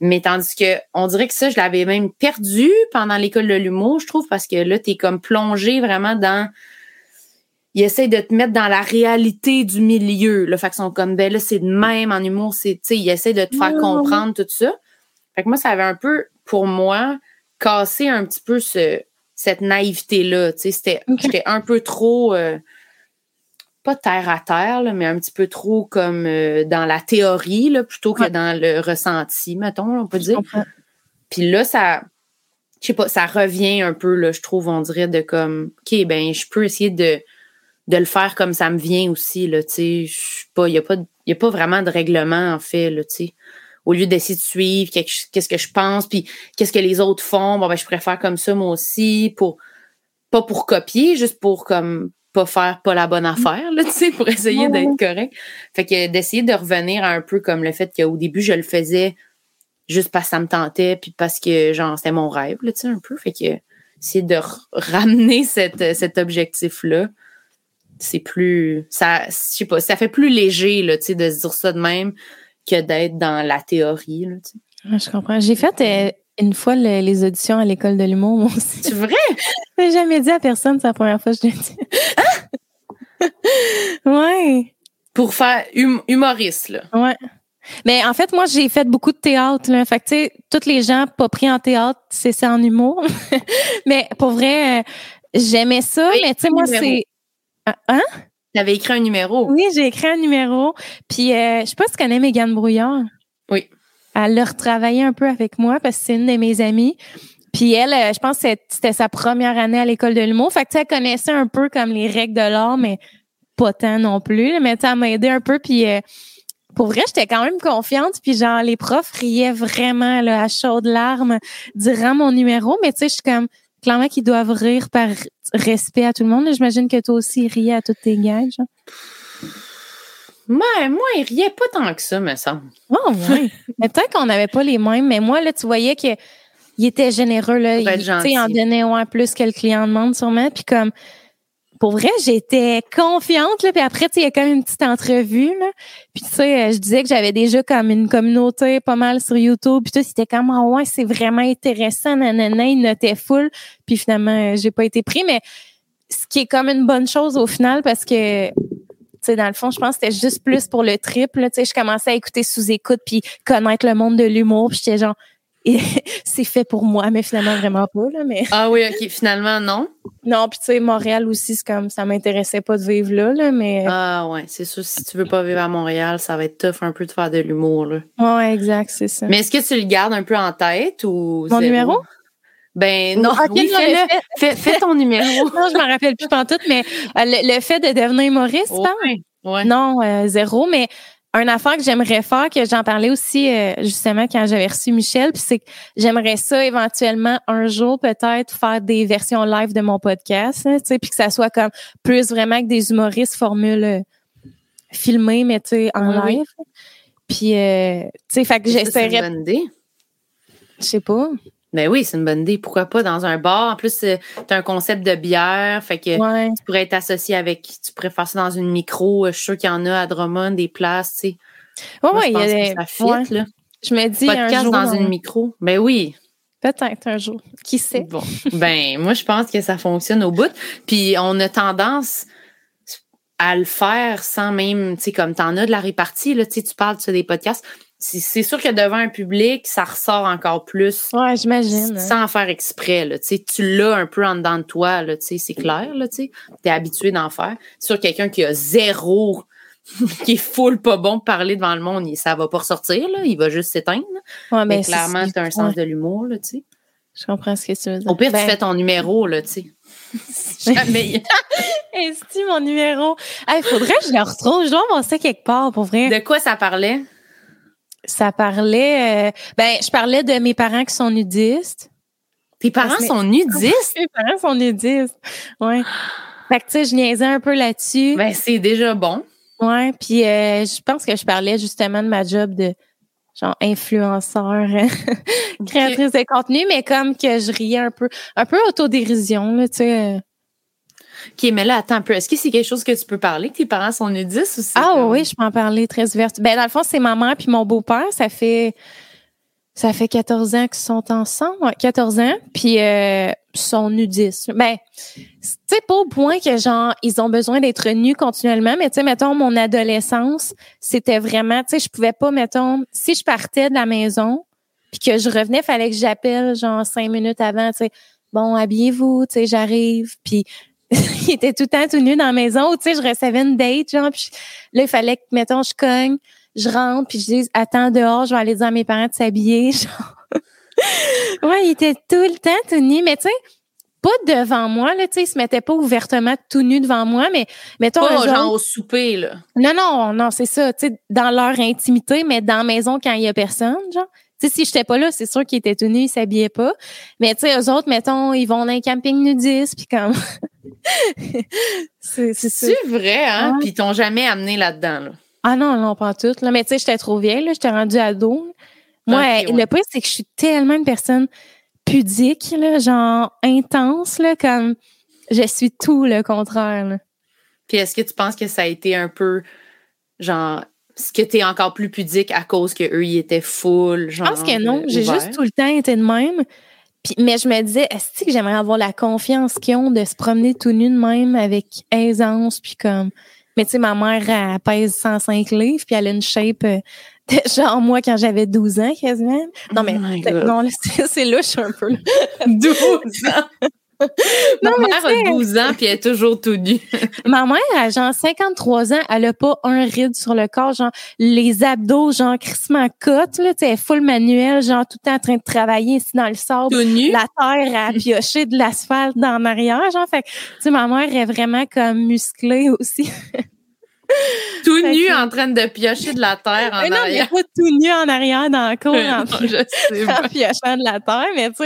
Mais tandis que on dirait que ça, je l'avais même perdu pendant l'école de l'humour, je trouve, parce que là, tu es comme plongé vraiment dans. Ils essayent de te mettre dans la réalité du milieu. Là, fait qu'ils sont comme ben là, c'est de même en humour, c'est, tu sais, ils essayent de te faire comprendre tout ça. Fait que moi, ça avait un peu, pour moi, cassé un petit peu ce, cette naïveté-là. Tu sais, c'était, j'étais un peu trop. Euh, pas terre à terre, mais un petit peu trop comme euh, dans la théorie, là, plutôt que dans le ressenti, mettons, on peut dire. Puis là, ça, je sais pas, ça revient un peu, là, je trouve, on dirait, de comme, OK, ben, je peux essayer de, de le faire comme ça me vient aussi, là, tu sais. pas, il n'y a, pas, y a pas vraiment de règlement, en fait, là, tu sais. Au lieu d'essayer de suivre qu'est-ce que je pense, puis qu'est-ce que les autres font, bon, ben, je préfère comme ça, moi aussi, pour, pas pour copier, juste pour comme pas faire pas la bonne affaire, là, tu sais, pour essayer d'être correct. Fait que d'essayer de revenir à un peu comme le fait qu'au début, je le faisais juste parce que ça me tentait, puis parce que, genre, c'était mon rêve, là, tu sais, un peu. Fait que essayer de ramener cette, cet objectif-là, c'est plus, ça, je sais pas, ça fait plus léger, là, tu sais, de se dire ça de même que d'être dans la théorie, là, tu sais. Je comprends. J'ai fait euh, une fois les auditions à l'école de l'humour, moi aussi. C'est vrai? J'ai jamais dit à personne, c'est la première fois que je l'ai dit. ouais. Pour faire hum, humoriste, là. Ouais. Mais en fait, moi, j'ai fait beaucoup de théâtre. Là. Fait que, tu sais, tous les gens pas pris en théâtre, c'est ça en humour. mais pour vrai, euh, j'aimais ça. mais tu sais, moi, c'est... Ah, hein? Tu avais écrit un numéro. Oui, j'ai écrit un numéro. Puis, euh, je sais pas si tu connais Mégane Brouillard. Oui elle leur retravaillé un peu avec moi parce que c'est une de mes amies. Puis elle, euh, je pense que c'était sa première année à l'école de l'humour. Fait que elle connaissait un peu comme les règles de l'art, mais pas tant non plus. Mais elle m'a aidé un peu. Puis euh, pour vrai, j'étais quand même confiante. Puis genre, les profs riaient vraiment là, à chaudes larmes durant mon numéro. Mais tu sais, je suis comme clairement qu'ils doivent rire par respect à tout le monde. J'imagine que toi aussi riais à toutes tes gages. Moi, moi, il riait pas tant que ça, me semble. Oh, ouais. mais peut-être qu'on n'avait pas les mêmes, mais moi, là, tu voyais qu'il était généreux, là. Il, en donnait ouais, plus que le client demande, sûrement. Puis comme, pour vrai, j'étais confiante, là. Puis après, il y a quand même une petite entrevue, là. Puis tu sais, je disais que j'avais déjà comme une communauté pas mal sur YouTube. Puis tout, c'était comme, ah ouais, c'est vraiment intéressant, nanana. Il notait full. Puis finalement, j'ai pas été pris, mais ce qui est comme une bonne chose au final parce que dans le fond, je pense que c'était juste plus pour le triple. Tu sais, je commençais à écouter sous écoute puis connaître le monde de l'humour. Puis j'étais genre, c'est fait pour moi, mais finalement vraiment pas là. Mais ah oui, ok, finalement non? Non, puis tu sais, Montréal aussi, c'est comme ça m'intéressait pas de vivre là, là, mais. Ah ouais, c'est sûr, si tu veux pas vivre à Montréal, ça va être tough un peu de faire de l'humour, là. Ouais, exact, c'est ça. Mais est-ce que tu le gardes un peu en tête ou. Mon numéro? Ben non, oui, fais, fais, ton numéro. non, je m'en rappelle plus tout, mais euh, le, fait de devenir humoriste, ouais. non, euh, zéro, mais un affaire que j'aimerais faire, que j'en parlais aussi euh, justement quand j'avais reçu Michel, puis c'est que j'aimerais ça éventuellement un jour peut-être faire des versions live de mon podcast, tu sais, puis que ça soit comme plus vraiment que des humoristes formule filmés, mais tu sais en live. Puis euh, tu sais, fait que j'essaierais. C'est une bonne idée. Je sais pas. Ben oui, c'est une bonne idée. Pourquoi pas dans un bar? En plus, tu as un concept de bière, fait que tu pourrais être associé avec, tu pourrais faire ça dans une micro. Je suis sûre qu'il y en a à Drummond, des places, tu sais. Oui, oui, il y a ça fit, là. Je me dis Podcast un jour, dans une micro. Ben oui. Peut-être un jour. Qui sait? Bon. ben, moi, je pense que ça fonctionne au bout. Puis, on a tendance à le faire sans même, tu sais, comme t'en as de la répartie, là, tu sais, tu parles de des podcasts c'est sûr que devant un public, ça ressort encore plus. Ouais, j'imagine. Sans faire exprès, là. Tu tu l'as un peu en dedans de toi, là, tu sais, c'est clair, là, tu es habitué d'en faire. Sur quelqu'un qui a zéro, qui est full pas bon de parler devant le monde, ça va pas ressortir, là. Il va juste s'éteindre. Ouais, mais, clairement, tu as un sens de l'humour, là, tu sais. Je comprends ce que tu veux dire. Au pire, tu Ben- fais ton numéro, là, tu sais. Jamais. Est-ce mon numéro? Il faudrait que je le retrouve. Je dois ça quelque part, pour vrai. De quoi ça parlait? Ça parlait... euh, ben, je parlais de mes parents qui sont nudistes. Tes parents sont nudistes? Mes parents sont nudistes. Ouais. Fait que, tu sais, je niaisais un peu là-dessus. Ben, c'est déjà bon. Ouais, puis euh, je pense que je parlais justement de ma job de genre influenceur, créatrice de contenu, mais comme que je riais un peu, un peu autodérision, là, tu sais. OK, mais là, attends un peu. Est-ce que c'est quelque chose que tu peux parler, que tes parents sont nudistes ou c'est Ah comme- oui, je peux en parler très ouverte. Ben, dans le fond, c'est ma mère puis mon beau-père. Ça fait ça fait 14 ans qu'ils sont ensemble. Ouais, 14 ans. Puis euh, ils sont nudistes. Ben, sais, pas au point que genre, ils ont besoin d'être nus continuellement, mais tu sais, mettons, mon adolescence, c'était vraiment, tu sais, je pouvais pas, mettons, si je partais de la maison, puis que je revenais, fallait que j'appelle genre cinq minutes avant, tu sais, bon, habillez-vous, tu sais, j'arrive, puis il était tout le temps tout nu dans la maison, ou tu sais, je recevais une date, genre, puis là, il fallait que, mettons, je cogne, je rentre, puis je dis, attends dehors, je vais aller dire à mes parents de s'habiller, genre. ouais, il était tout le temps tout nu, mais tu sais, pas devant moi, là, tu sais, il se mettait pas ouvertement tout nu devant moi, mais mettons, Pas genre autres- au souper, là. non, non, non, c'est ça, tu sais, dans leur intimité, mais dans la maison quand il y a personne, genre. Sais, si j'étais pas là, c'est sûr qu'ils étaient tout nus, ils s'habillaient pas. Mais tu sais, eux autres, mettons, ils vont dans un camping nudiste, puis comme... c'est vrai, hein? Puis ils t'ont jamais amené là-dedans, là? Ah non, non, pas tout. Là. Mais tu sais, j'étais trop vieille, là, j'étais rendue ado. Moi, ouais. le pire, c'est que je suis tellement une personne pudique, là, genre intense, là, comme je suis tout le contraire. Là. Puis est-ce que tu penses que ça a été un peu, genre, ce que t'es encore plus pudique à cause que eux ils étaient full, Je genre. pense que non. J'ai juste tout le temps été de même. Puis, mais je me disais, est-ce que j'aimerais avoir la confiance qu'ils ont de se promener tout nu de même avec aisance, puis comme... Mais tu sais, ma mère, elle pèse 105 livres, puis elle a une shape euh, de genre moi quand j'avais 12 ans quasiment. Non, mais Oh non, c'est louche un peu. là. 12 ans? Non, Ma mère a 12 ans puis elle est toujours tout nue. Ma mère, à genre 53 ans, elle a pas un ride sur le corps, genre les abdos, genre crissement cote, là, tu sais, full manuel, genre tout le temps en train de travailler ici dans le sable. Tout nu. La terre à piocher de l'asphalte dans l'arrière, genre, fait que, tu sais, ma mère est vraiment comme musclée aussi. Tout nu que- en train de piocher de la terre en Mais non, mais arrière. pas tout nu en arrière dans la cour, en, en piochant de la terre, mais tu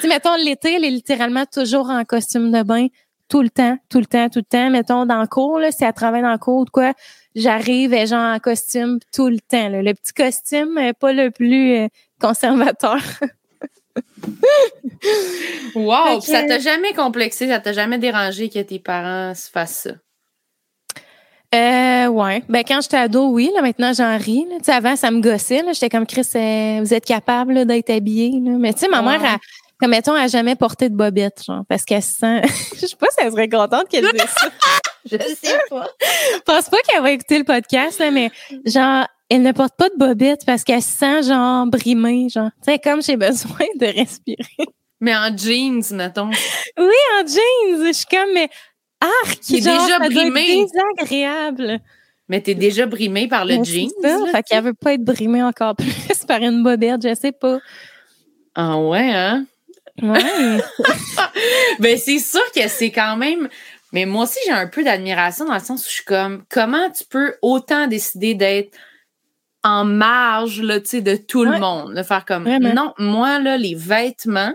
sais, mettons, l'été, elle est littéralement toujours en costume de bain, tout le temps, tout le temps, tout le temps. Mettons, dans le cours, là, si elle travaille dans le cours ou de quoi, j'arrive, est genre en costume tout le temps, là. Le petit costume, euh, pas le plus euh, conservateur. Wow! Puis Ça t'a jamais complexé, ça t'a jamais dérangé que tes parents se fassent ça? Euh, ouais. Ben, quand j'étais ado, oui. Là, maintenant, j'en ris. Là. Tu sais, avant, ça me gossait. Là. J'étais comme, Chris, euh, vous êtes capable là, d'être habillé. Mais tu sais, ma Ouais. mère, elle, comme mettons, elle a jamais porté de bobette, genre, parce qu'elle se sent... Je sais pas si elle serait contente qu'elle dise ça. Je sais pas. Je pense pas qu'elle va écouter le podcast, là, mais genre, elle ne porte pas de bobette parce qu'elle se sent genre brimée, genre. Tu sais, comme j'ai besoin de respirer. Mais en jeans, mettons. Oui, en jeans. Je suis comme, mais arc, T'es genre, déjà brimée. désagréable. Mais t'es déjà brimée par le Mais jeans. c'est ça, là, fait qu'elle veut pas être brimée encore plus par une bobette, je sais pas. Ah ouais, hein? Ouais. Ben, c'est sûr que c'est quand même. Mais moi aussi, j'ai un peu d'admiration dans le sens où je suis comme, comment tu peux autant décider d'être en marge, là, de tout le monde? De faire comme, Vraiment. non, moi, là, les vêtements,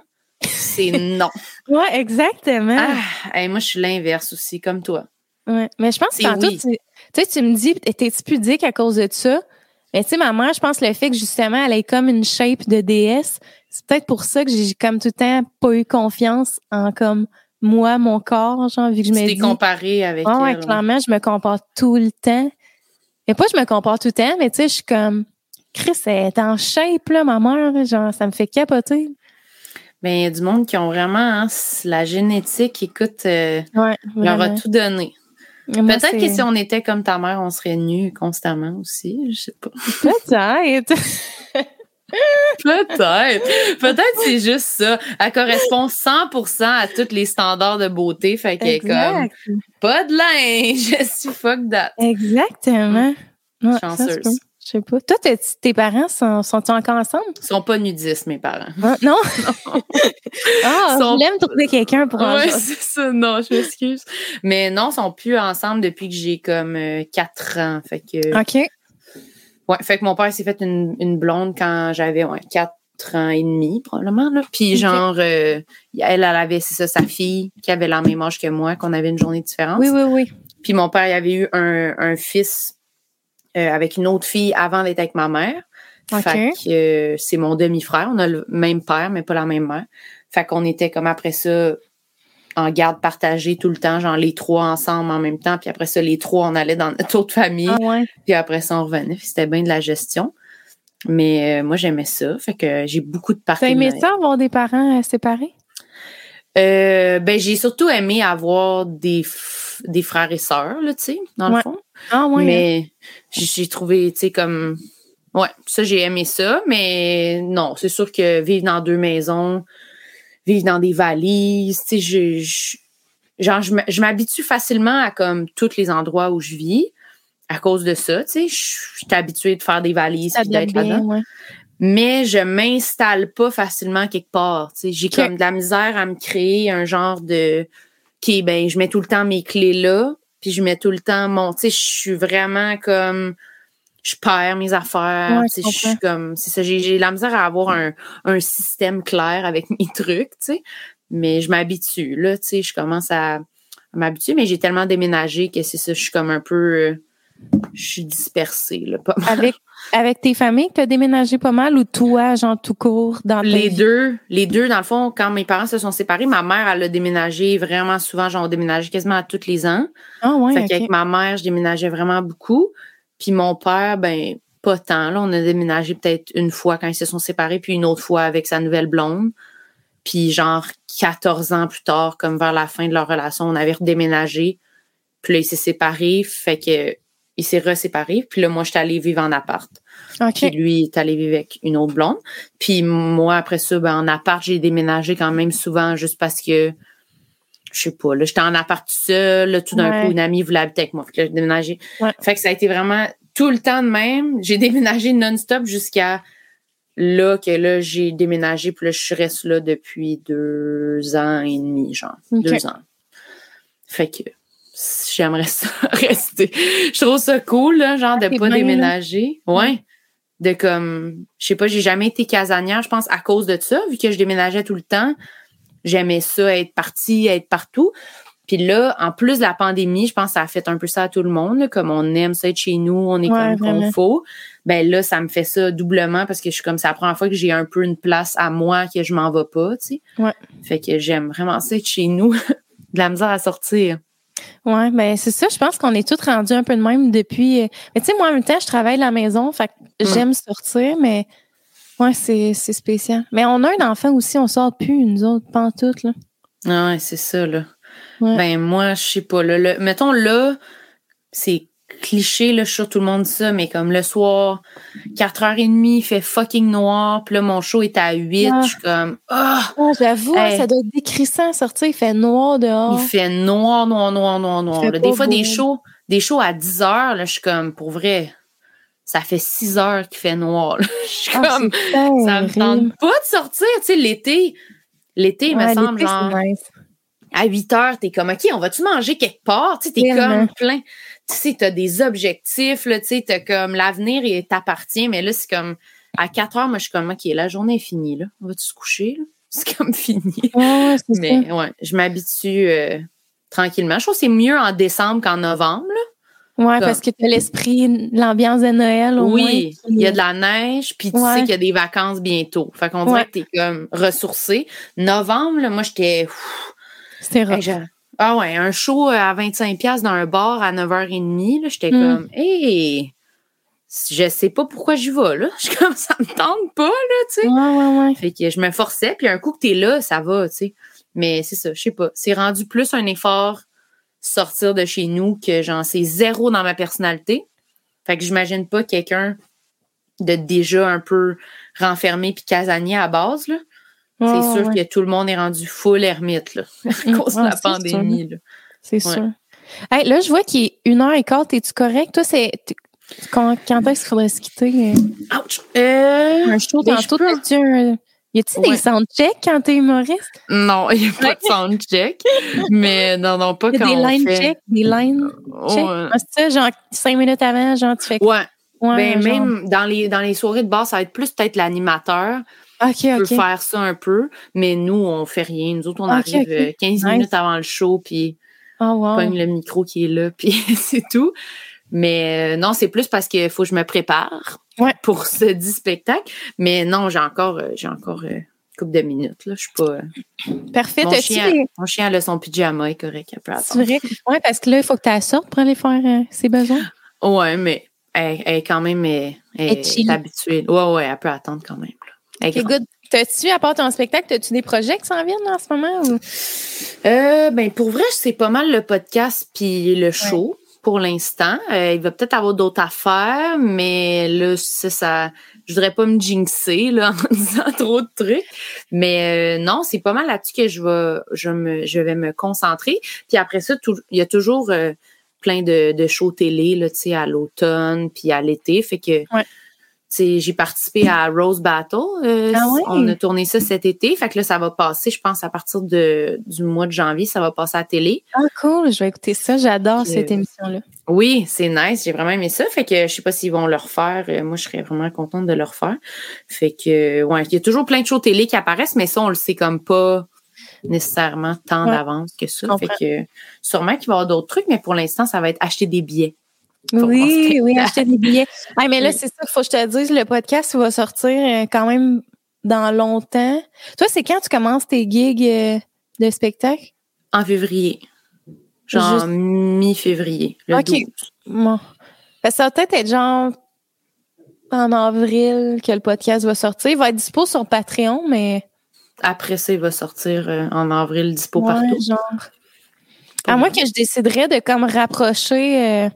c'est non. ouais, exactement. Ah, hey, moi, je suis l'inverse aussi, comme toi. Ouais. Mais je pense que tantôt, oui. tu tu sais, tu me dis, t'es-tu pudique à cause de ça? Mais tu sais, ma mère, je pense le fait que justement, elle ait comme une shape de déesse, c'est peut-être pour ça que j'ai comme tout le temps pas eu confiance en comme moi, mon corps, genre, vu que je Tu me t'es dis. comparé avec ouais, elle. clairement, je me compare tout le temps. Mais pas je me compare tout le temps, mais tu sais, je suis comme Chris, elle est en shape, là, ma mère, genre, ça me fait capoter. Mais il y a du monde qui ont vraiment, hein, la génétique, écoute, euh, Ouais, leur a tout donné. Peut-être que si on était comme ta mère, on serait nus constamment aussi. Je sais pas. Peut-être. Peut-être. Peut-être c'est juste ça. Elle correspond 100% à tous les standards de beauté. Fait qu'elle est comme, pas de linge. Je suis fuck that. Exactement. Chanceuse. Je sais pas. Toi, tes parents sont, sont encore ensemble? Ils sont pas nudistes, mes parents. Ah, non? ah, Sont- je voulais me trouver quelqu'un pour en Ouais, c'est ça. Non, je m'excuse. Mais non, ils sont plus ensemble depuis que j'ai comme 4 ans. Fait que, OK. ouais, fait que mon père s'est fait une, une blonde quand j'avais ouais, 4 ans et demi, probablement. Là. Puis genre, euh, elle, elle avait, c'est ça, sa fille qui avait la même âge que moi, qu'on avait une journée de différence. Oui, oui, oui. Puis mon père, il avait eu un, un fils euh, avec une autre fille avant d'être avec ma mère. Fait que euh, c'est mon demi-frère. On a le même père, mais pas la même mère. Fait qu'on était comme après ça en garde partagée tout le temps, genre les trois ensemble en même temps. Puis après ça, les trois, on allait dans notre autre famille. Ah ouais. Puis après ça, on revenait. C'était bien de la gestion. Mais euh, moi, j'aimais ça. Fait que j'ai beaucoup de T'as parties. aimé ça, avoir des parents euh, séparés? Euh, ben, j'ai surtout aimé avoir des, des frères et sœurs, là, tu sais, dans le fond. Ah ouais. Mais j'ai trouvé, tu sais, comme. Ouais, ça, j'ai aimé ça, mais non, c'est sûr que vivre dans deux maisons, vivre dans des valises, tu sais, je, je- genre, je m'habitue facilement à comme tous les endroits où je vis à cause de ça, tu sais. Je suis habituée de faire des valises doit d'être là-dedans. ouais. Mais je m'installe pas facilement quelque part. J'ai comme de la misère à me créer un genre de. OK, ben, je mets tout le temps mes clés là, puis je mets tout le temps mon. Je suis vraiment comme. Je perds mes affaires. Ouais, je suis comme. C'est ça, j'ai la misère à avoir un, un système clair avec mes trucs, tu sais. Mais je m'habitue, là, tu sais, je commence à, à m'habituer, mais j'ai tellement déménagé que c'est ça, je suis comme un peu. euh, je suis dispersée, là, pas mal. Avec, avec tes familles, t'as déménagé pas mal ou toi, genre tout court, dans Les deux, les deux, dans le fond, quand mes parents se sont séparés, ma mère, elle a déménagé vraiment souvent, genre, on déménageait quasiment à tous les ans. Ah ouais, fait qu'avec ma mère, je déménageais vraiment beaucoup. Puis mon père, ben, pas tant. Là, on a déménagé peut-être une fois quand ils se sont séparés, puis une autre fois avec sa nouvelle blonde. Puis genre 14 ans plus tard, comme vers la fin de leur relation, on avait redéménagé. Puis là, il s'est séparé, fait que il s'est reséparé. Puis là, moi, j'étais allée vivre en appart. Puis lui il est allé vivre avec une autre blonde. Puis moi, après ça, ben, en appart, j'ai déménagé quand même souvent juste parce que, je sais pas, là, j'étais en appart tout seul. Là, tout d'un Ouais. coup, une amie voulait habiter avec moi. Fait que là, j'ai déménagé. Ouais. Fait que ça a été vraiment tout le temps de même. J'ai déménagé non-stop jusqu'à là que là, j'ai déménagé. Puis là, je reste là depuis deux ans et demi, genre. Deux ans. Fait que j'aimerais ça rester. Je trouve ça cool, là, genre, de c'est pas bien, là. déménager. Ouais. De comme, je sais pas, j'ai jamais été casanière, je pense, à cause de ça, vu que je déménageais tout le temps. J'aimais ça, être partie, être partout. Puis là, en plus de la pandémie, je pense que ça a fait un peu ça à tout le monde, là, comme on aime ça être chez nous, on est Ouais, comme qu'on faut. Ben là, ça me fait ça doublement parce que je suis comme, c'est la première fois que j'ai un peu une place à moi que je m'en vais pas, tu sais. Ouais. Fait que j'aime vraiment ça être chez nous. de la misère à sortir. Ouais, ben c'est ça. Je pense qu'on est tous rendus un peu de même depuis. euh, Mais tu sais, moi, en même temps, je travaille à la maison, fait que j'aime sortir, mais ouais, c'est c'est spécial. Mais on a un enfant aussi, on sort plus, nous autres, pas en tout, là. Ah ouais, c'est ça, là. Ouais. Ben, moi, je sais pas, là. le- mettons, là, c'est cliché, là, je suis tout le monde dit ça, mais comme le soir, 4h30, il fait fucking noir, puis là, mon show est à 8, Ah. je suis comme, ah! Ah, J'avoue, Hey. ça doit être décrissant à sortir. Il fait noir dehors. Il fait noir, noir, noir, noir, noir. là. Des fois, des shows, des shows à 10 heures, là, je suis comme, pour vrai, ça fait 6 heures qu'il fait noir. là. Je suis Ah, comme, ça me tente pas de sortir. Tu sais, l'été, l'été, il me semble, genre, nice. à 8 heures, t'es comme, OK, on va-tu manger quelque part? Tu sais, t'es comme plein. Tu sais, t'as des objectifs, là, tu sais, t'as comme l'avenir, il t'appartient, mais là, c'est comme, à 4 heures, moi, je suis comme, OK, la journée est finie, là. On va-tu se coucher, là? C'est comme fini. Ouais, ça. Mais ouais, je m'habitue euh, tranquillement. Je trouve que c'est mieux en décembre qu'en novembre. là. Ouais, comme- parce que t'as l'esprit, l'ambiance de Noël au moins. Oui, il y a de la neige, puis tu Ouais. sais qu'il y a des vacances bientôt. Fait qu'on dirait Ouais. que t'es comme ressourcé. Novembre, là, moi, j'étais... C'était rough. Ah ouais, un show euh, à 25$ piastres dans un bar à 9h30, là, j'étais Mm. comme, hey, je sais pas pourquoi j'y vais, là. Je suis comme, ça me tente pas, là, tu sais. Ouais, ouais, ouais. Fait que je me forçais, puis un coup que t'es là, ça va, tu sais. Mais c'est ça, je sais pas. C'est rendu plus un effort sortir de chez nous que j'en sais zéro dans ma personnalité. Fait que j'imagine pas quelqu'un de déjà un peu renfermé puis casanier à base, là. C'est sûr ouais. que tout le monde est rendu full ermite, là, à Mm, cause de la c'est pandémie, là. C'est sûr. Hey, là, je vois qu'il est une heure et quart. T'es-tu correct? Toi, c'est. Quand, quand est-ce qu'il faudrait se quitter? Ouch! Euh, Un show ben, tantôt, t'as-tu un. Y a-tu Ouais. des soundchecks quand t'es humoriste? Non, il n'y a pas de soundcheck. mais non, non, pas Y a quand des on line fait... des line checks? Ouais. Ah, c'est ça, genre cinq minutes avant, genre tu fais quoi? Ouais, Ouais, ben, genre- même dans les, dans les soirées de bar, ça va être plus peut-être l'animateur Ok, qui peut faire ça un peu, mais nous, on fait rien. Nous autres, on arrive ok. euh, 15 Nice. minutes avant le show, puis Oh, wow. pogne le micro qui est là, puis c'est tout. Mais euh, non, c'est plus parce qu'il faut que je me prépare Ouais. pour ce dit spectacle. Mais non, j'ai encore, euh, j'ai encore euh, une couple de minutes. Là. Je suis pas. euh, Parfait. mon, chien, des- mon chien, a son pyjama, est correct. C'est vrai? Ouais, parce que là, il faut que tu la sortes pour aller faire euh, ses besoins. Ouais, mais elle, est quand même elle, est habituée. Ouais, ouais, elle peut attendre quand même. Good. T'as-tu, à part ton spectacle, t'as-tu des projets qui s'en viennent en ce moment? Ou... Euh, ben pour vrai, c'est pas mal le podcast puis le show pour l'instant. Euh, il va peut-être avoir d'autres affaires, mais là, ça, ça, je voudrais pas me jinxer là en disant trop de trucs. Mais euh, non, c'est pas mal là-dessus que je vais, je me, je vais me concentrer. Puis après ça, il y a toujours euh, plein de, de shows télé là, tu sais, à l'automne puis à l'été, fait que. Ouais. J'ai participé à Rose Battle. euh, Ah? On a tourné ça cet été. Fait que là, ça va passer, je pense, à partir de, du mois de janvier, ça va passer à la télé. Ah, cool. Je vais écouter ça. J'adore cette euh, émission-là. Oui, c'est nice. J'ai vraiment aimé ça. Fait que je sais pas s'ils vont le refaire. Euh, Moi, je serais vraiment contente de le refaire. Fait que, ouais, il y a toujours plein de shows télé qui apparaissent, mais ça, on le sait comme pas nécessairement tant Ouais. d'avance que ça. Fait que, sûrement qu'il va y avoir d'autres trucs, mais pour l'instant, ça va être acheter des billets. Oui, oui, acheter des billets. Ah, mais là, Oui. c'est ça qu'il faut que je te dise. Le podcast, va sortir euh, quand même dans longtemps. Toi, c'est quand tu commences tes gigs euh, de spectacle? En février. Genre Juste- mi-février. Ok. 12. Bon. Ça va peut-être être genre en avril que le podcast va sortir. Il va être dispo sur Patreon, mais Après ça, il va sortir euh, en avril, dispo ouais, partout. genre. À moins que je déciderais de comme rapprocher euh,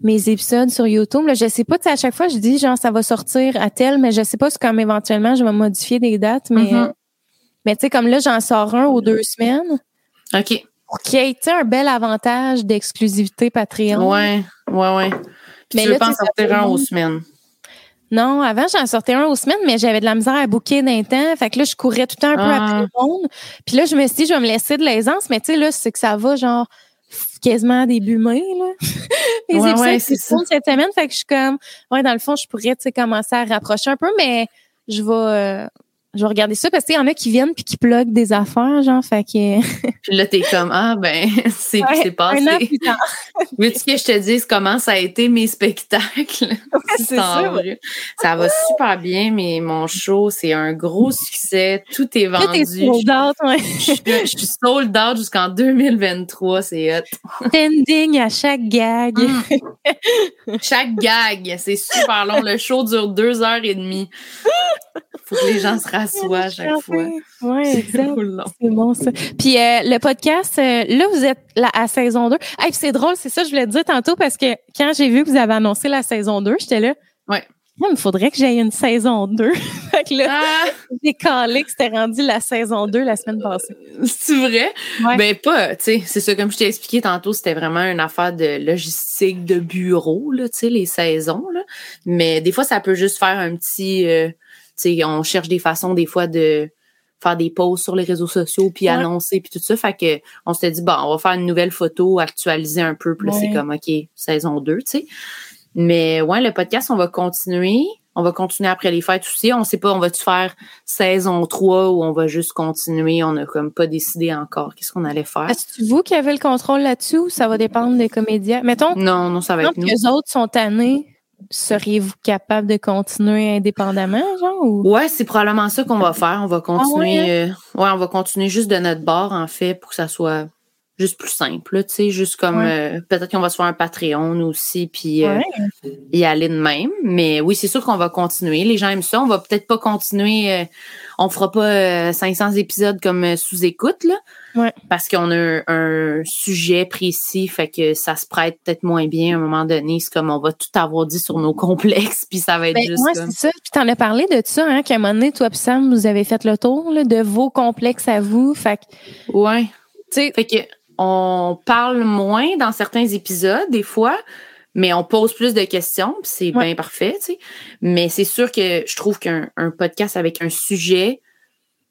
mes épisodes sur YouTube. Là, je sais pas, tu sais, à chaque fois, je dis genre ça va sortir à tel, mais je sais pas si comme éventuellement je vais modifier des dates, mais Mhm. mais tu sais, comme là, j'en sors un aux deux semaines OK. pour qu'il y ait un bel avantage d'exclusivité Patreon. Ouais, ouais, ouais. Puis Mais tu là, veux pas en sortir un aux semaines. Non, avant, j'en sortais un aux semaines, mais j'avais de la misère à bouquer d'un temps. Fait que là, je courais tout le temps un peu Ah. après le monde. Puis là, je me suis dit, je vais me laisser de l'aisance, mais tu sais, là, c'est que ça va, genre, quasiment début mai, là. Les Ouais, épisodes ouais, qui c'est se tournent cette semaine. Fait que je suis comme, ouais, dans le fond, je pourrais, tu sais, commencer à rapprocher un peu, mais je vais, euh, je vais regarder ça parce qu'il y en a qui viennent puis qui pluguent des affaires, genre, fait que. Puis là, t'es comme, ah, ben, c'est Ouais, passé. un an plus tard. Veux-tu que je te dise comment ça a été mes spectacles? c'est ça. va super bien, mais mon show, c'est un gros succès. Tout est Là, t'es vendu. sold out, ouais. Je suis- sold out jusqu'en 2023, c'est hot. Pending à chaque gag. Mm. Chaque gag, c'est super long. Le show dure deux heures et demie. Faut que les gens se rassoient à chaque fois. Oui, exact. C'est bon, ça. Puis euh, le podcast, euh, là, vous êtes là, à saison 2. Hey, c'est drôle, c'est ça, je voulais te dire tantôt parce que quand j'ai vu que vous avez annoncé la saison 2, j'étais là. Ouais. Il me faudrait que j'aille une saison 2. fait que là, ah! j'ai calé que c'était rendu la saison 2 la semaine passée. C'est vrai? Ben pas, tu sais, c'est ça, comme je t'ai expliqué tantôt, c'était vraiment une affaire de logistique, de bureau, là, tu sais, les saisons, là. Mais des fois, ça peut juste faire un petit... Euh, on cherche des façons des fois de faire des posts sur les réseaux sociaux puis annoncer puis tout ça. Fait que on s'était dit bon on va faire une nouvelle photo actualiser un peu puis c'est comme OK saison 2 tu sais. Mais ouais le podcast on va continuer. On va continuer après les fêtes aussi. On sait pas on va-tu faire saison 3 ou on va juste continuer? On a comme pas décidé encore qu'est-ce qu'on allait faire. Est-ce que vous qui avez le contrôle là-dessus ou ça va dépendre des comédiens? Mettons Non non ça va être nous. les autres sont tannés seriez-vous capable de continuer indépendamment, genre? Ou? Ouais, c'est probablement ça qu'on va faire. On va continuer. Ah euh, ouais, on va continuer juste de notre bord, en fait, pour que ça soit juste plus simple, tu sais, juste comme euh, peut-être qu'on va se faire un Patreon aussi, puis euh, y aller de même. Mais oui, c'est sûr qu'on va continuer. Les gens aiment ça. On va peut-être pas continuer. on fera pas 500 épisodes comme sous écoute là, parce qu'on a un, sujet précis, fait que ça se prête peut-être moins bien à un moment donné. C'est comme on va tout avoir dit sur nos complexes, puis ça va être ben, juste ouais, c'est ça. Puis t'en as parlé de ça, hein, qu'à un moment donné, toi et Sam, vous avez fait le tour de vos complexes à vous. Fait que, ouais. Tu sais, fait que on parle moins dans certains épisodes, des fois, mais on pose plus de questions, puis c'est bien parfait, tu sais. Mais c'est sûr que je trouve qu'un podcast avec un sujet,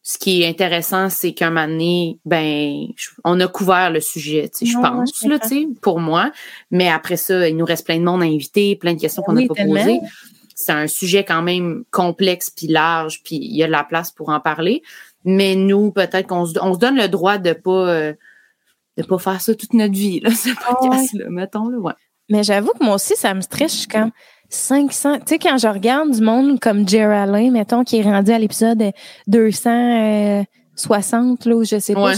ce qui est intéressant, c'est qu'un moment donné, ben, on a couvert le sujet, tu sais, je pense, là, tu sais, pour moi. Mais après ça, il nous reste plein de monde à inviter, plein de questions qu'on n'a pas posées. C'est un sujet quand même complexe puis large, puis il y a de la place pour en parler. Mais nous, peut-être qu'on se, donne le droit de pas euh, de pas faire ça toute notre vie, là, ce podcast-là, mettons, ouais. Mais j'avoue que moi aussi, ça me stresse. Je suis comme, 500. Tu sais, quand je regarde du monde comme Jerry mettons, qui est rendu à l'épisode 260, là, où je sais pas,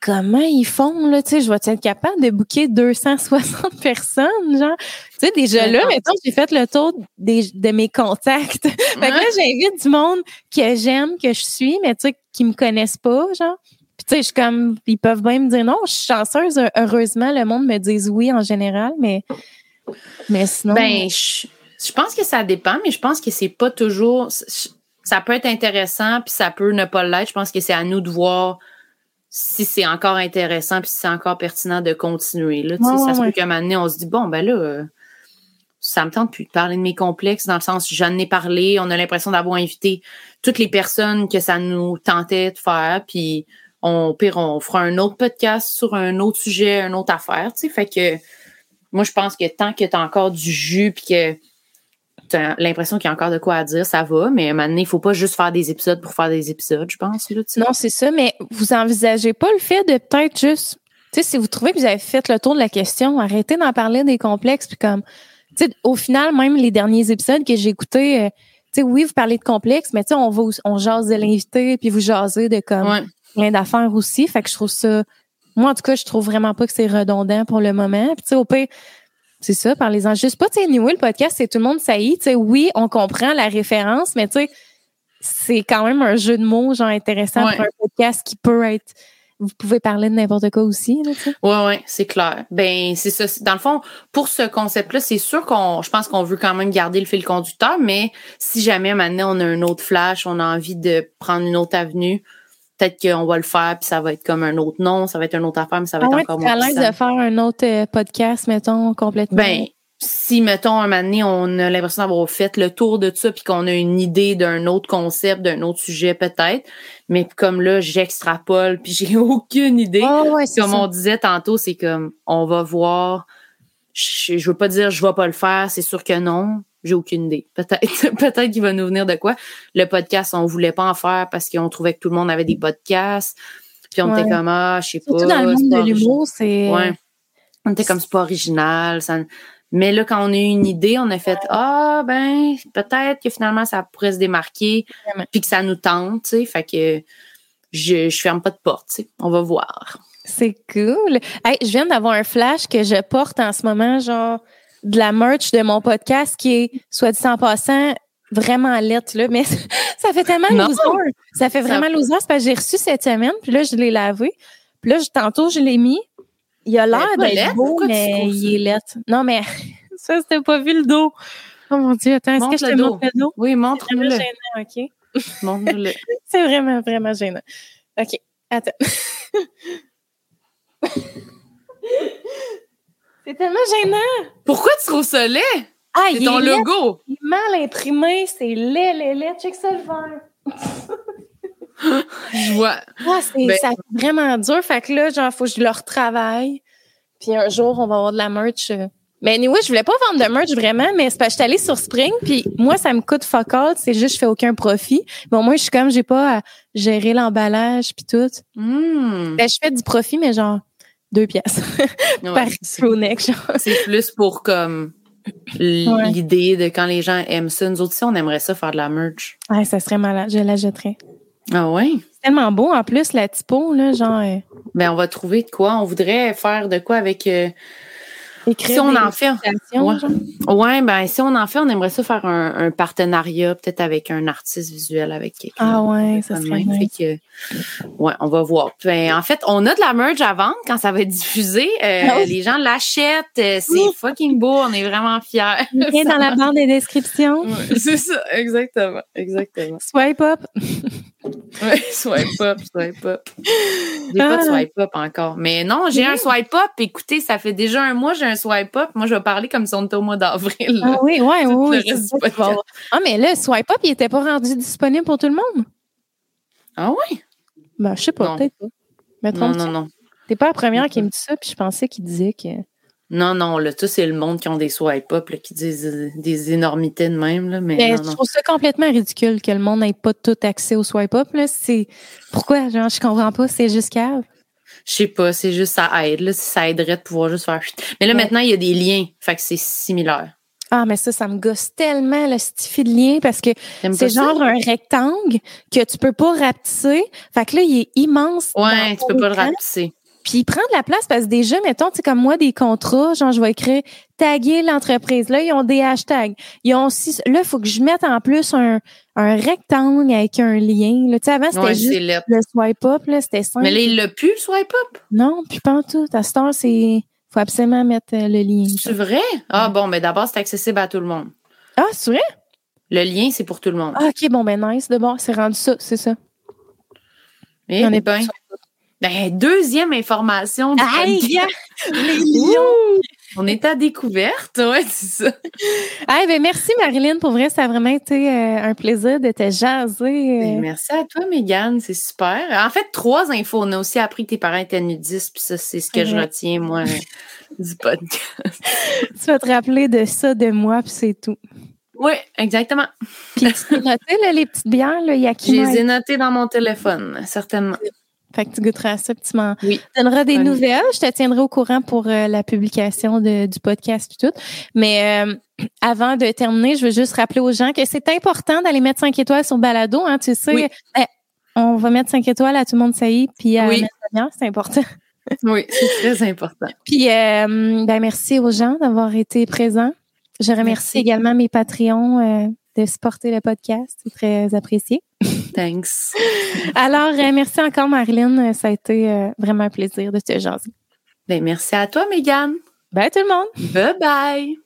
comment ils font, là, tu sais, je vais être capable de booker 260 personnes, genre? Tu sais, déjà là, mettons, j'ai fait le tour des, de mes contacts. fait que là, j'invite du monde que j'aime, que je suis, mais tu sais, qui me connaissent pas, genre. Sais, je suis comme, ils peuvent bien me dire non, je suis chanceuse, heureusement, le monde me dise oui en général, mais mais sinon. Ben, je, pense que ça dépend, mais je pense que c'est pas toujours. Ça peut être intéressant, puis ça peut ne pas l'être. Je pense que c'est à nous de voir si c'est encore intéressant, puis si c'est encore pertinent de continuer. Là, ça se peut qu'à un moment donné, on se dit bon, ben là. Euh, ça me tente plus de parler de mes complexes dans le sens j'en ai parlé, on a l'impression d'avoir invité toutes les personnes que ça nous tentait de faire, puis on pire on fera un autre podcast sur un autre sujet, une autre affaire, tu sais, fait que moi, je pense que tant que tu as encore du jus puis que tu as l'impression qu'il y a encore de quoi à dire, ça va. Mais maintenant, il faut pas juste faire des épisodes pour faire des épisodes, je pense. non, c'est ça. Mais vous envisagez pas le fait de peut-être juste, tu sais, si vous trouvez que vous avez fait le tour de la question, arrêtez d'en parler des complexes. Puis comme, tu sais, au final, même les derniers épisodes que j'ai écoutés, euh, tu sais, oui, vous parlez de complexes, mais tu sais, on va, on jase de l'invité, puis vous jasez de comme plein d'affaires aussi. Fait que je trouve ça moi, en tout cas, je trouve vraiment pas que c'est redondant pour le moment. Puis, tu sais, au pire, c'est ça, parlez-en juste pas. Tu sais, anyway, le podcast, c'est tout le monde ça y Tu sais, oui, on comprend la référence, mais tu sais, c'est quand même un jeu de mots, genre, intéressant pour un podcast qui peut être vous pouvez parler de n'importe quoi aussi. Là, ouais, ouais, c'est clair. Ben, c'est ça. Dans le fond, pour ce concept-là, c'est sûr qu'on, je pense qu'on veut quand même garder le fil conducteur, mais si jamais maintenant on a un autre flash, on a envie de prendre une autre avenue, peut-être qu'on va le faire, puis ça va être comme un autre nom, ça va être une autre affaire, mais ça va ah être encore moins. à l'aise de faire un autre euh, podcast, mettons, complètement. Ben, si, mettons, un moment donné, on a l'impression d'avoir fait le tour de ça, puis qu'on a une idée d'un autre concept, d'un autre sujet, peut-être. Mais comme là, j'extrapole, puis j'ai aucune idée. Ah comme on disait tantôt, c'est comme, on va voir. Je, je veux pas dire je vais pas le faire, c'est sûr que non. J'ai aucune idée. Peut-être, peut-être qu'il va nous venir de quoi. Le podcast, on voulait pas en faire parce qu'on trouvait que tout le monde avait des podcasts. Puis on était comme, ah, je sais pas. dans le monde de l'humour, c'est. Ouais. On était comme, c'est pas original. Ça... Mais là, quand on a eu une idée, on a fait, ah, ben, peut-être que finalement, ça pourrait se démarquer. Puis que ça nous tente, tu sais. Fait que je, je ferme pas de porte, tu sais. On va voir. C'est cool. Hey, je viens d'avoir un flash que je porte en ce moment, genre de la merch de mon podcast qui est, soit dit en passant, vraiment lettre, là, mais ça fait tellement Non. loser. Ça fait Ça- vraiment loser. C'est parce que j'ai reçu cette semaine, puis là, je l'ai lavé. Puis là, je- tantôt, je l'ai mis. Il a l'air d'être beau, Pourquoi mais il est lettre. Non, mais ça, c'était pas vu le dos. Oh mon Dieu, attends, est-ce que je te dos. montre le dos? Oui, C'est vraiment montre-le. gênant, OK? Montre-le. C'est vraiment, vraiment gênant. OK, attends. C'est tellement gênant. Pourquoi tu trouves ça laid? Ah, C'est ton laid, logo. il est mal imprimé, c'est laid, laid, laid. Check ça le vert. Je vois. Ah, c'est Ben- ça, vraiment dur. Fait que là, genre, faut que je le retravaille. Puis un jour, on va avoir de la merch. Mais anyway, je voulais pas vendre de merch vraiment, mais c'est parce que je suis allée sur Spring, puis moi, ça me coûte fuck all. C'est juste, je fais aucun profit. Mais au moins, je suis comme, j'ai pas à gérer l'emballage puis tout. Hmm. Ben, je fais du profit, mais genre, deux pièces Ouais, par genre. C'est plus pour comme Ouais. l'idée de quand les gens aiment ça. Nous autres aussi, on aimerait ça faire de la merch. Ouais, ça serait malade. Je la jetterais. Ah ouais? C'est tellement beau, en plus, la typo, là, genre, euh, Ben, on va trouver de quoi. On voudrait faire de quoi avec. euh, écrire si on en fait. Ouais. Ouais, ben, si on en fait, on aimerait ça faire un, un partenariat, peut-être avec un artiste visuel, avec quelqu'un. Ah ouais, ça serait nice. Fait que, ouais, on va voir. Ben, en fait, on a de la merch à vendre quand ça va être diffusé. Euh, Ah. Les gens l'achètent. euh, C'est fucking beau. On est vraiment fiers. Lien dans la barre des descriptions. Ouais, c'est ça, exactement. Exactement. Swipe up. Ouais, swipe up, swipe up. J'ai pas de Ah. swipe up encore. Mais non, j'ai un swipe up. Écoutez, ça fait déjà un mois, j'ai un swipe up. Moi, je vais parler comme si on était au mois d'avril. Ah oui, ouais, oui. avoir. Ah, mais là, Swipe Up, il était pas rendu disponible pour tout le monde? Ah ouais? Ben, je sais pas, Non. peut-être pas. Non, non, non. T'es pas la première qui me dit ça, puis je pensais qu'il disait que. Non, non, là, tout, c'est le monde qui ont des swipe up, là, qui disent euh, des énormités de même, là. Mais Mais non, je non. trouve ça complètement ridicule que le monde n'ait pas tout accès au Swipe Up, là. C'est. Pourquoi? Genre, je comprends pas, c'est juste cave. Je sais pas, c'est juste ça aide, là. Ça aiderait de pouvoir juste faire. Mais là, Ouais. maintenant, il y a des liens. Fait que c'est similaire. Ah, mais ça, ça me gosse tellement, le stifi de lien, parce que c'est ça? genre un rectangle que tu peux pas rapetisser. Fait que là, il est immense. Ouais, tu peux pas le rapetisser. Puis il prend de la place parce que déjà, mettons, tu sais, comme moi, des contrats, genre, je vais écrire taguer l'entreprise. Là, ils ont des hashtags. Ils ont aussi, là, il faut que je mette en plus un, un rectangle avec un lien. Là, tu sais, avant, c'était Ouais, juste c'est le swipe up, là, c'était simple. Mais là, il l'a plus, le swipe up? Non, puis pas en tout. À cette heure, c'est, faut absolument mettre euh, le lien. C'est vrai? Ah bon, mais d'abord, c'est accessible à tout le monde. Ah, c'est vrai? Le lien, c'est pour tout le monde. Ah, ok, bon, ben, nice. De bon, c'est rendu ça, c'est ça. Eh on est ben, ben, deuxième information du. Les Ouh! On est à découverte, ouais, c'est ça. Ben, merci, Marilyn. Pour vrai, ça a vraiment été euh, un plaisir de te jaser. euh. Ben, Merci à toi, Mégane, c'est super. En fait, trois infos. On a aussi appris que tes parents étaient nudistes, puis ça, c'est ce que je retiens, moi, du podcast. Tu vas te rappeler de ça, de moi, puis c'est tout. Oui, exactement. Puis tu peux noter là, les petites bières, là, Je Yakima. les ai notés dans mon téléphone, certainement. Fait que tu goûteras à ça, puis tu m'en Oui. donneras des nouvelles. Je te tiendrai au courant pour euh, la publication de- du podcast et tout. Mais euh, avant de terminer, je veux juste rappeler aux gens que c'est important d'aller mettre 5 étoiles sur Balado. Hein, tu sais, Oui. Eh, on va mettre 5 étoiles à tout le monde, ça y est, puis à c'est important. Oui, c'est très important. Puis, euh, ben, merci aux gens d'avoir été présents. Je remercie Merci. également mes Patreons euh, de supporter le podcast. C'est très apprécié. Thanks. Alors, euh, merci encore, Marilyn. Ça a été euh, vraiment un plaisir de te jaser. Ben, merci à toi, Mégane. Bye tout le monde! Bye bye.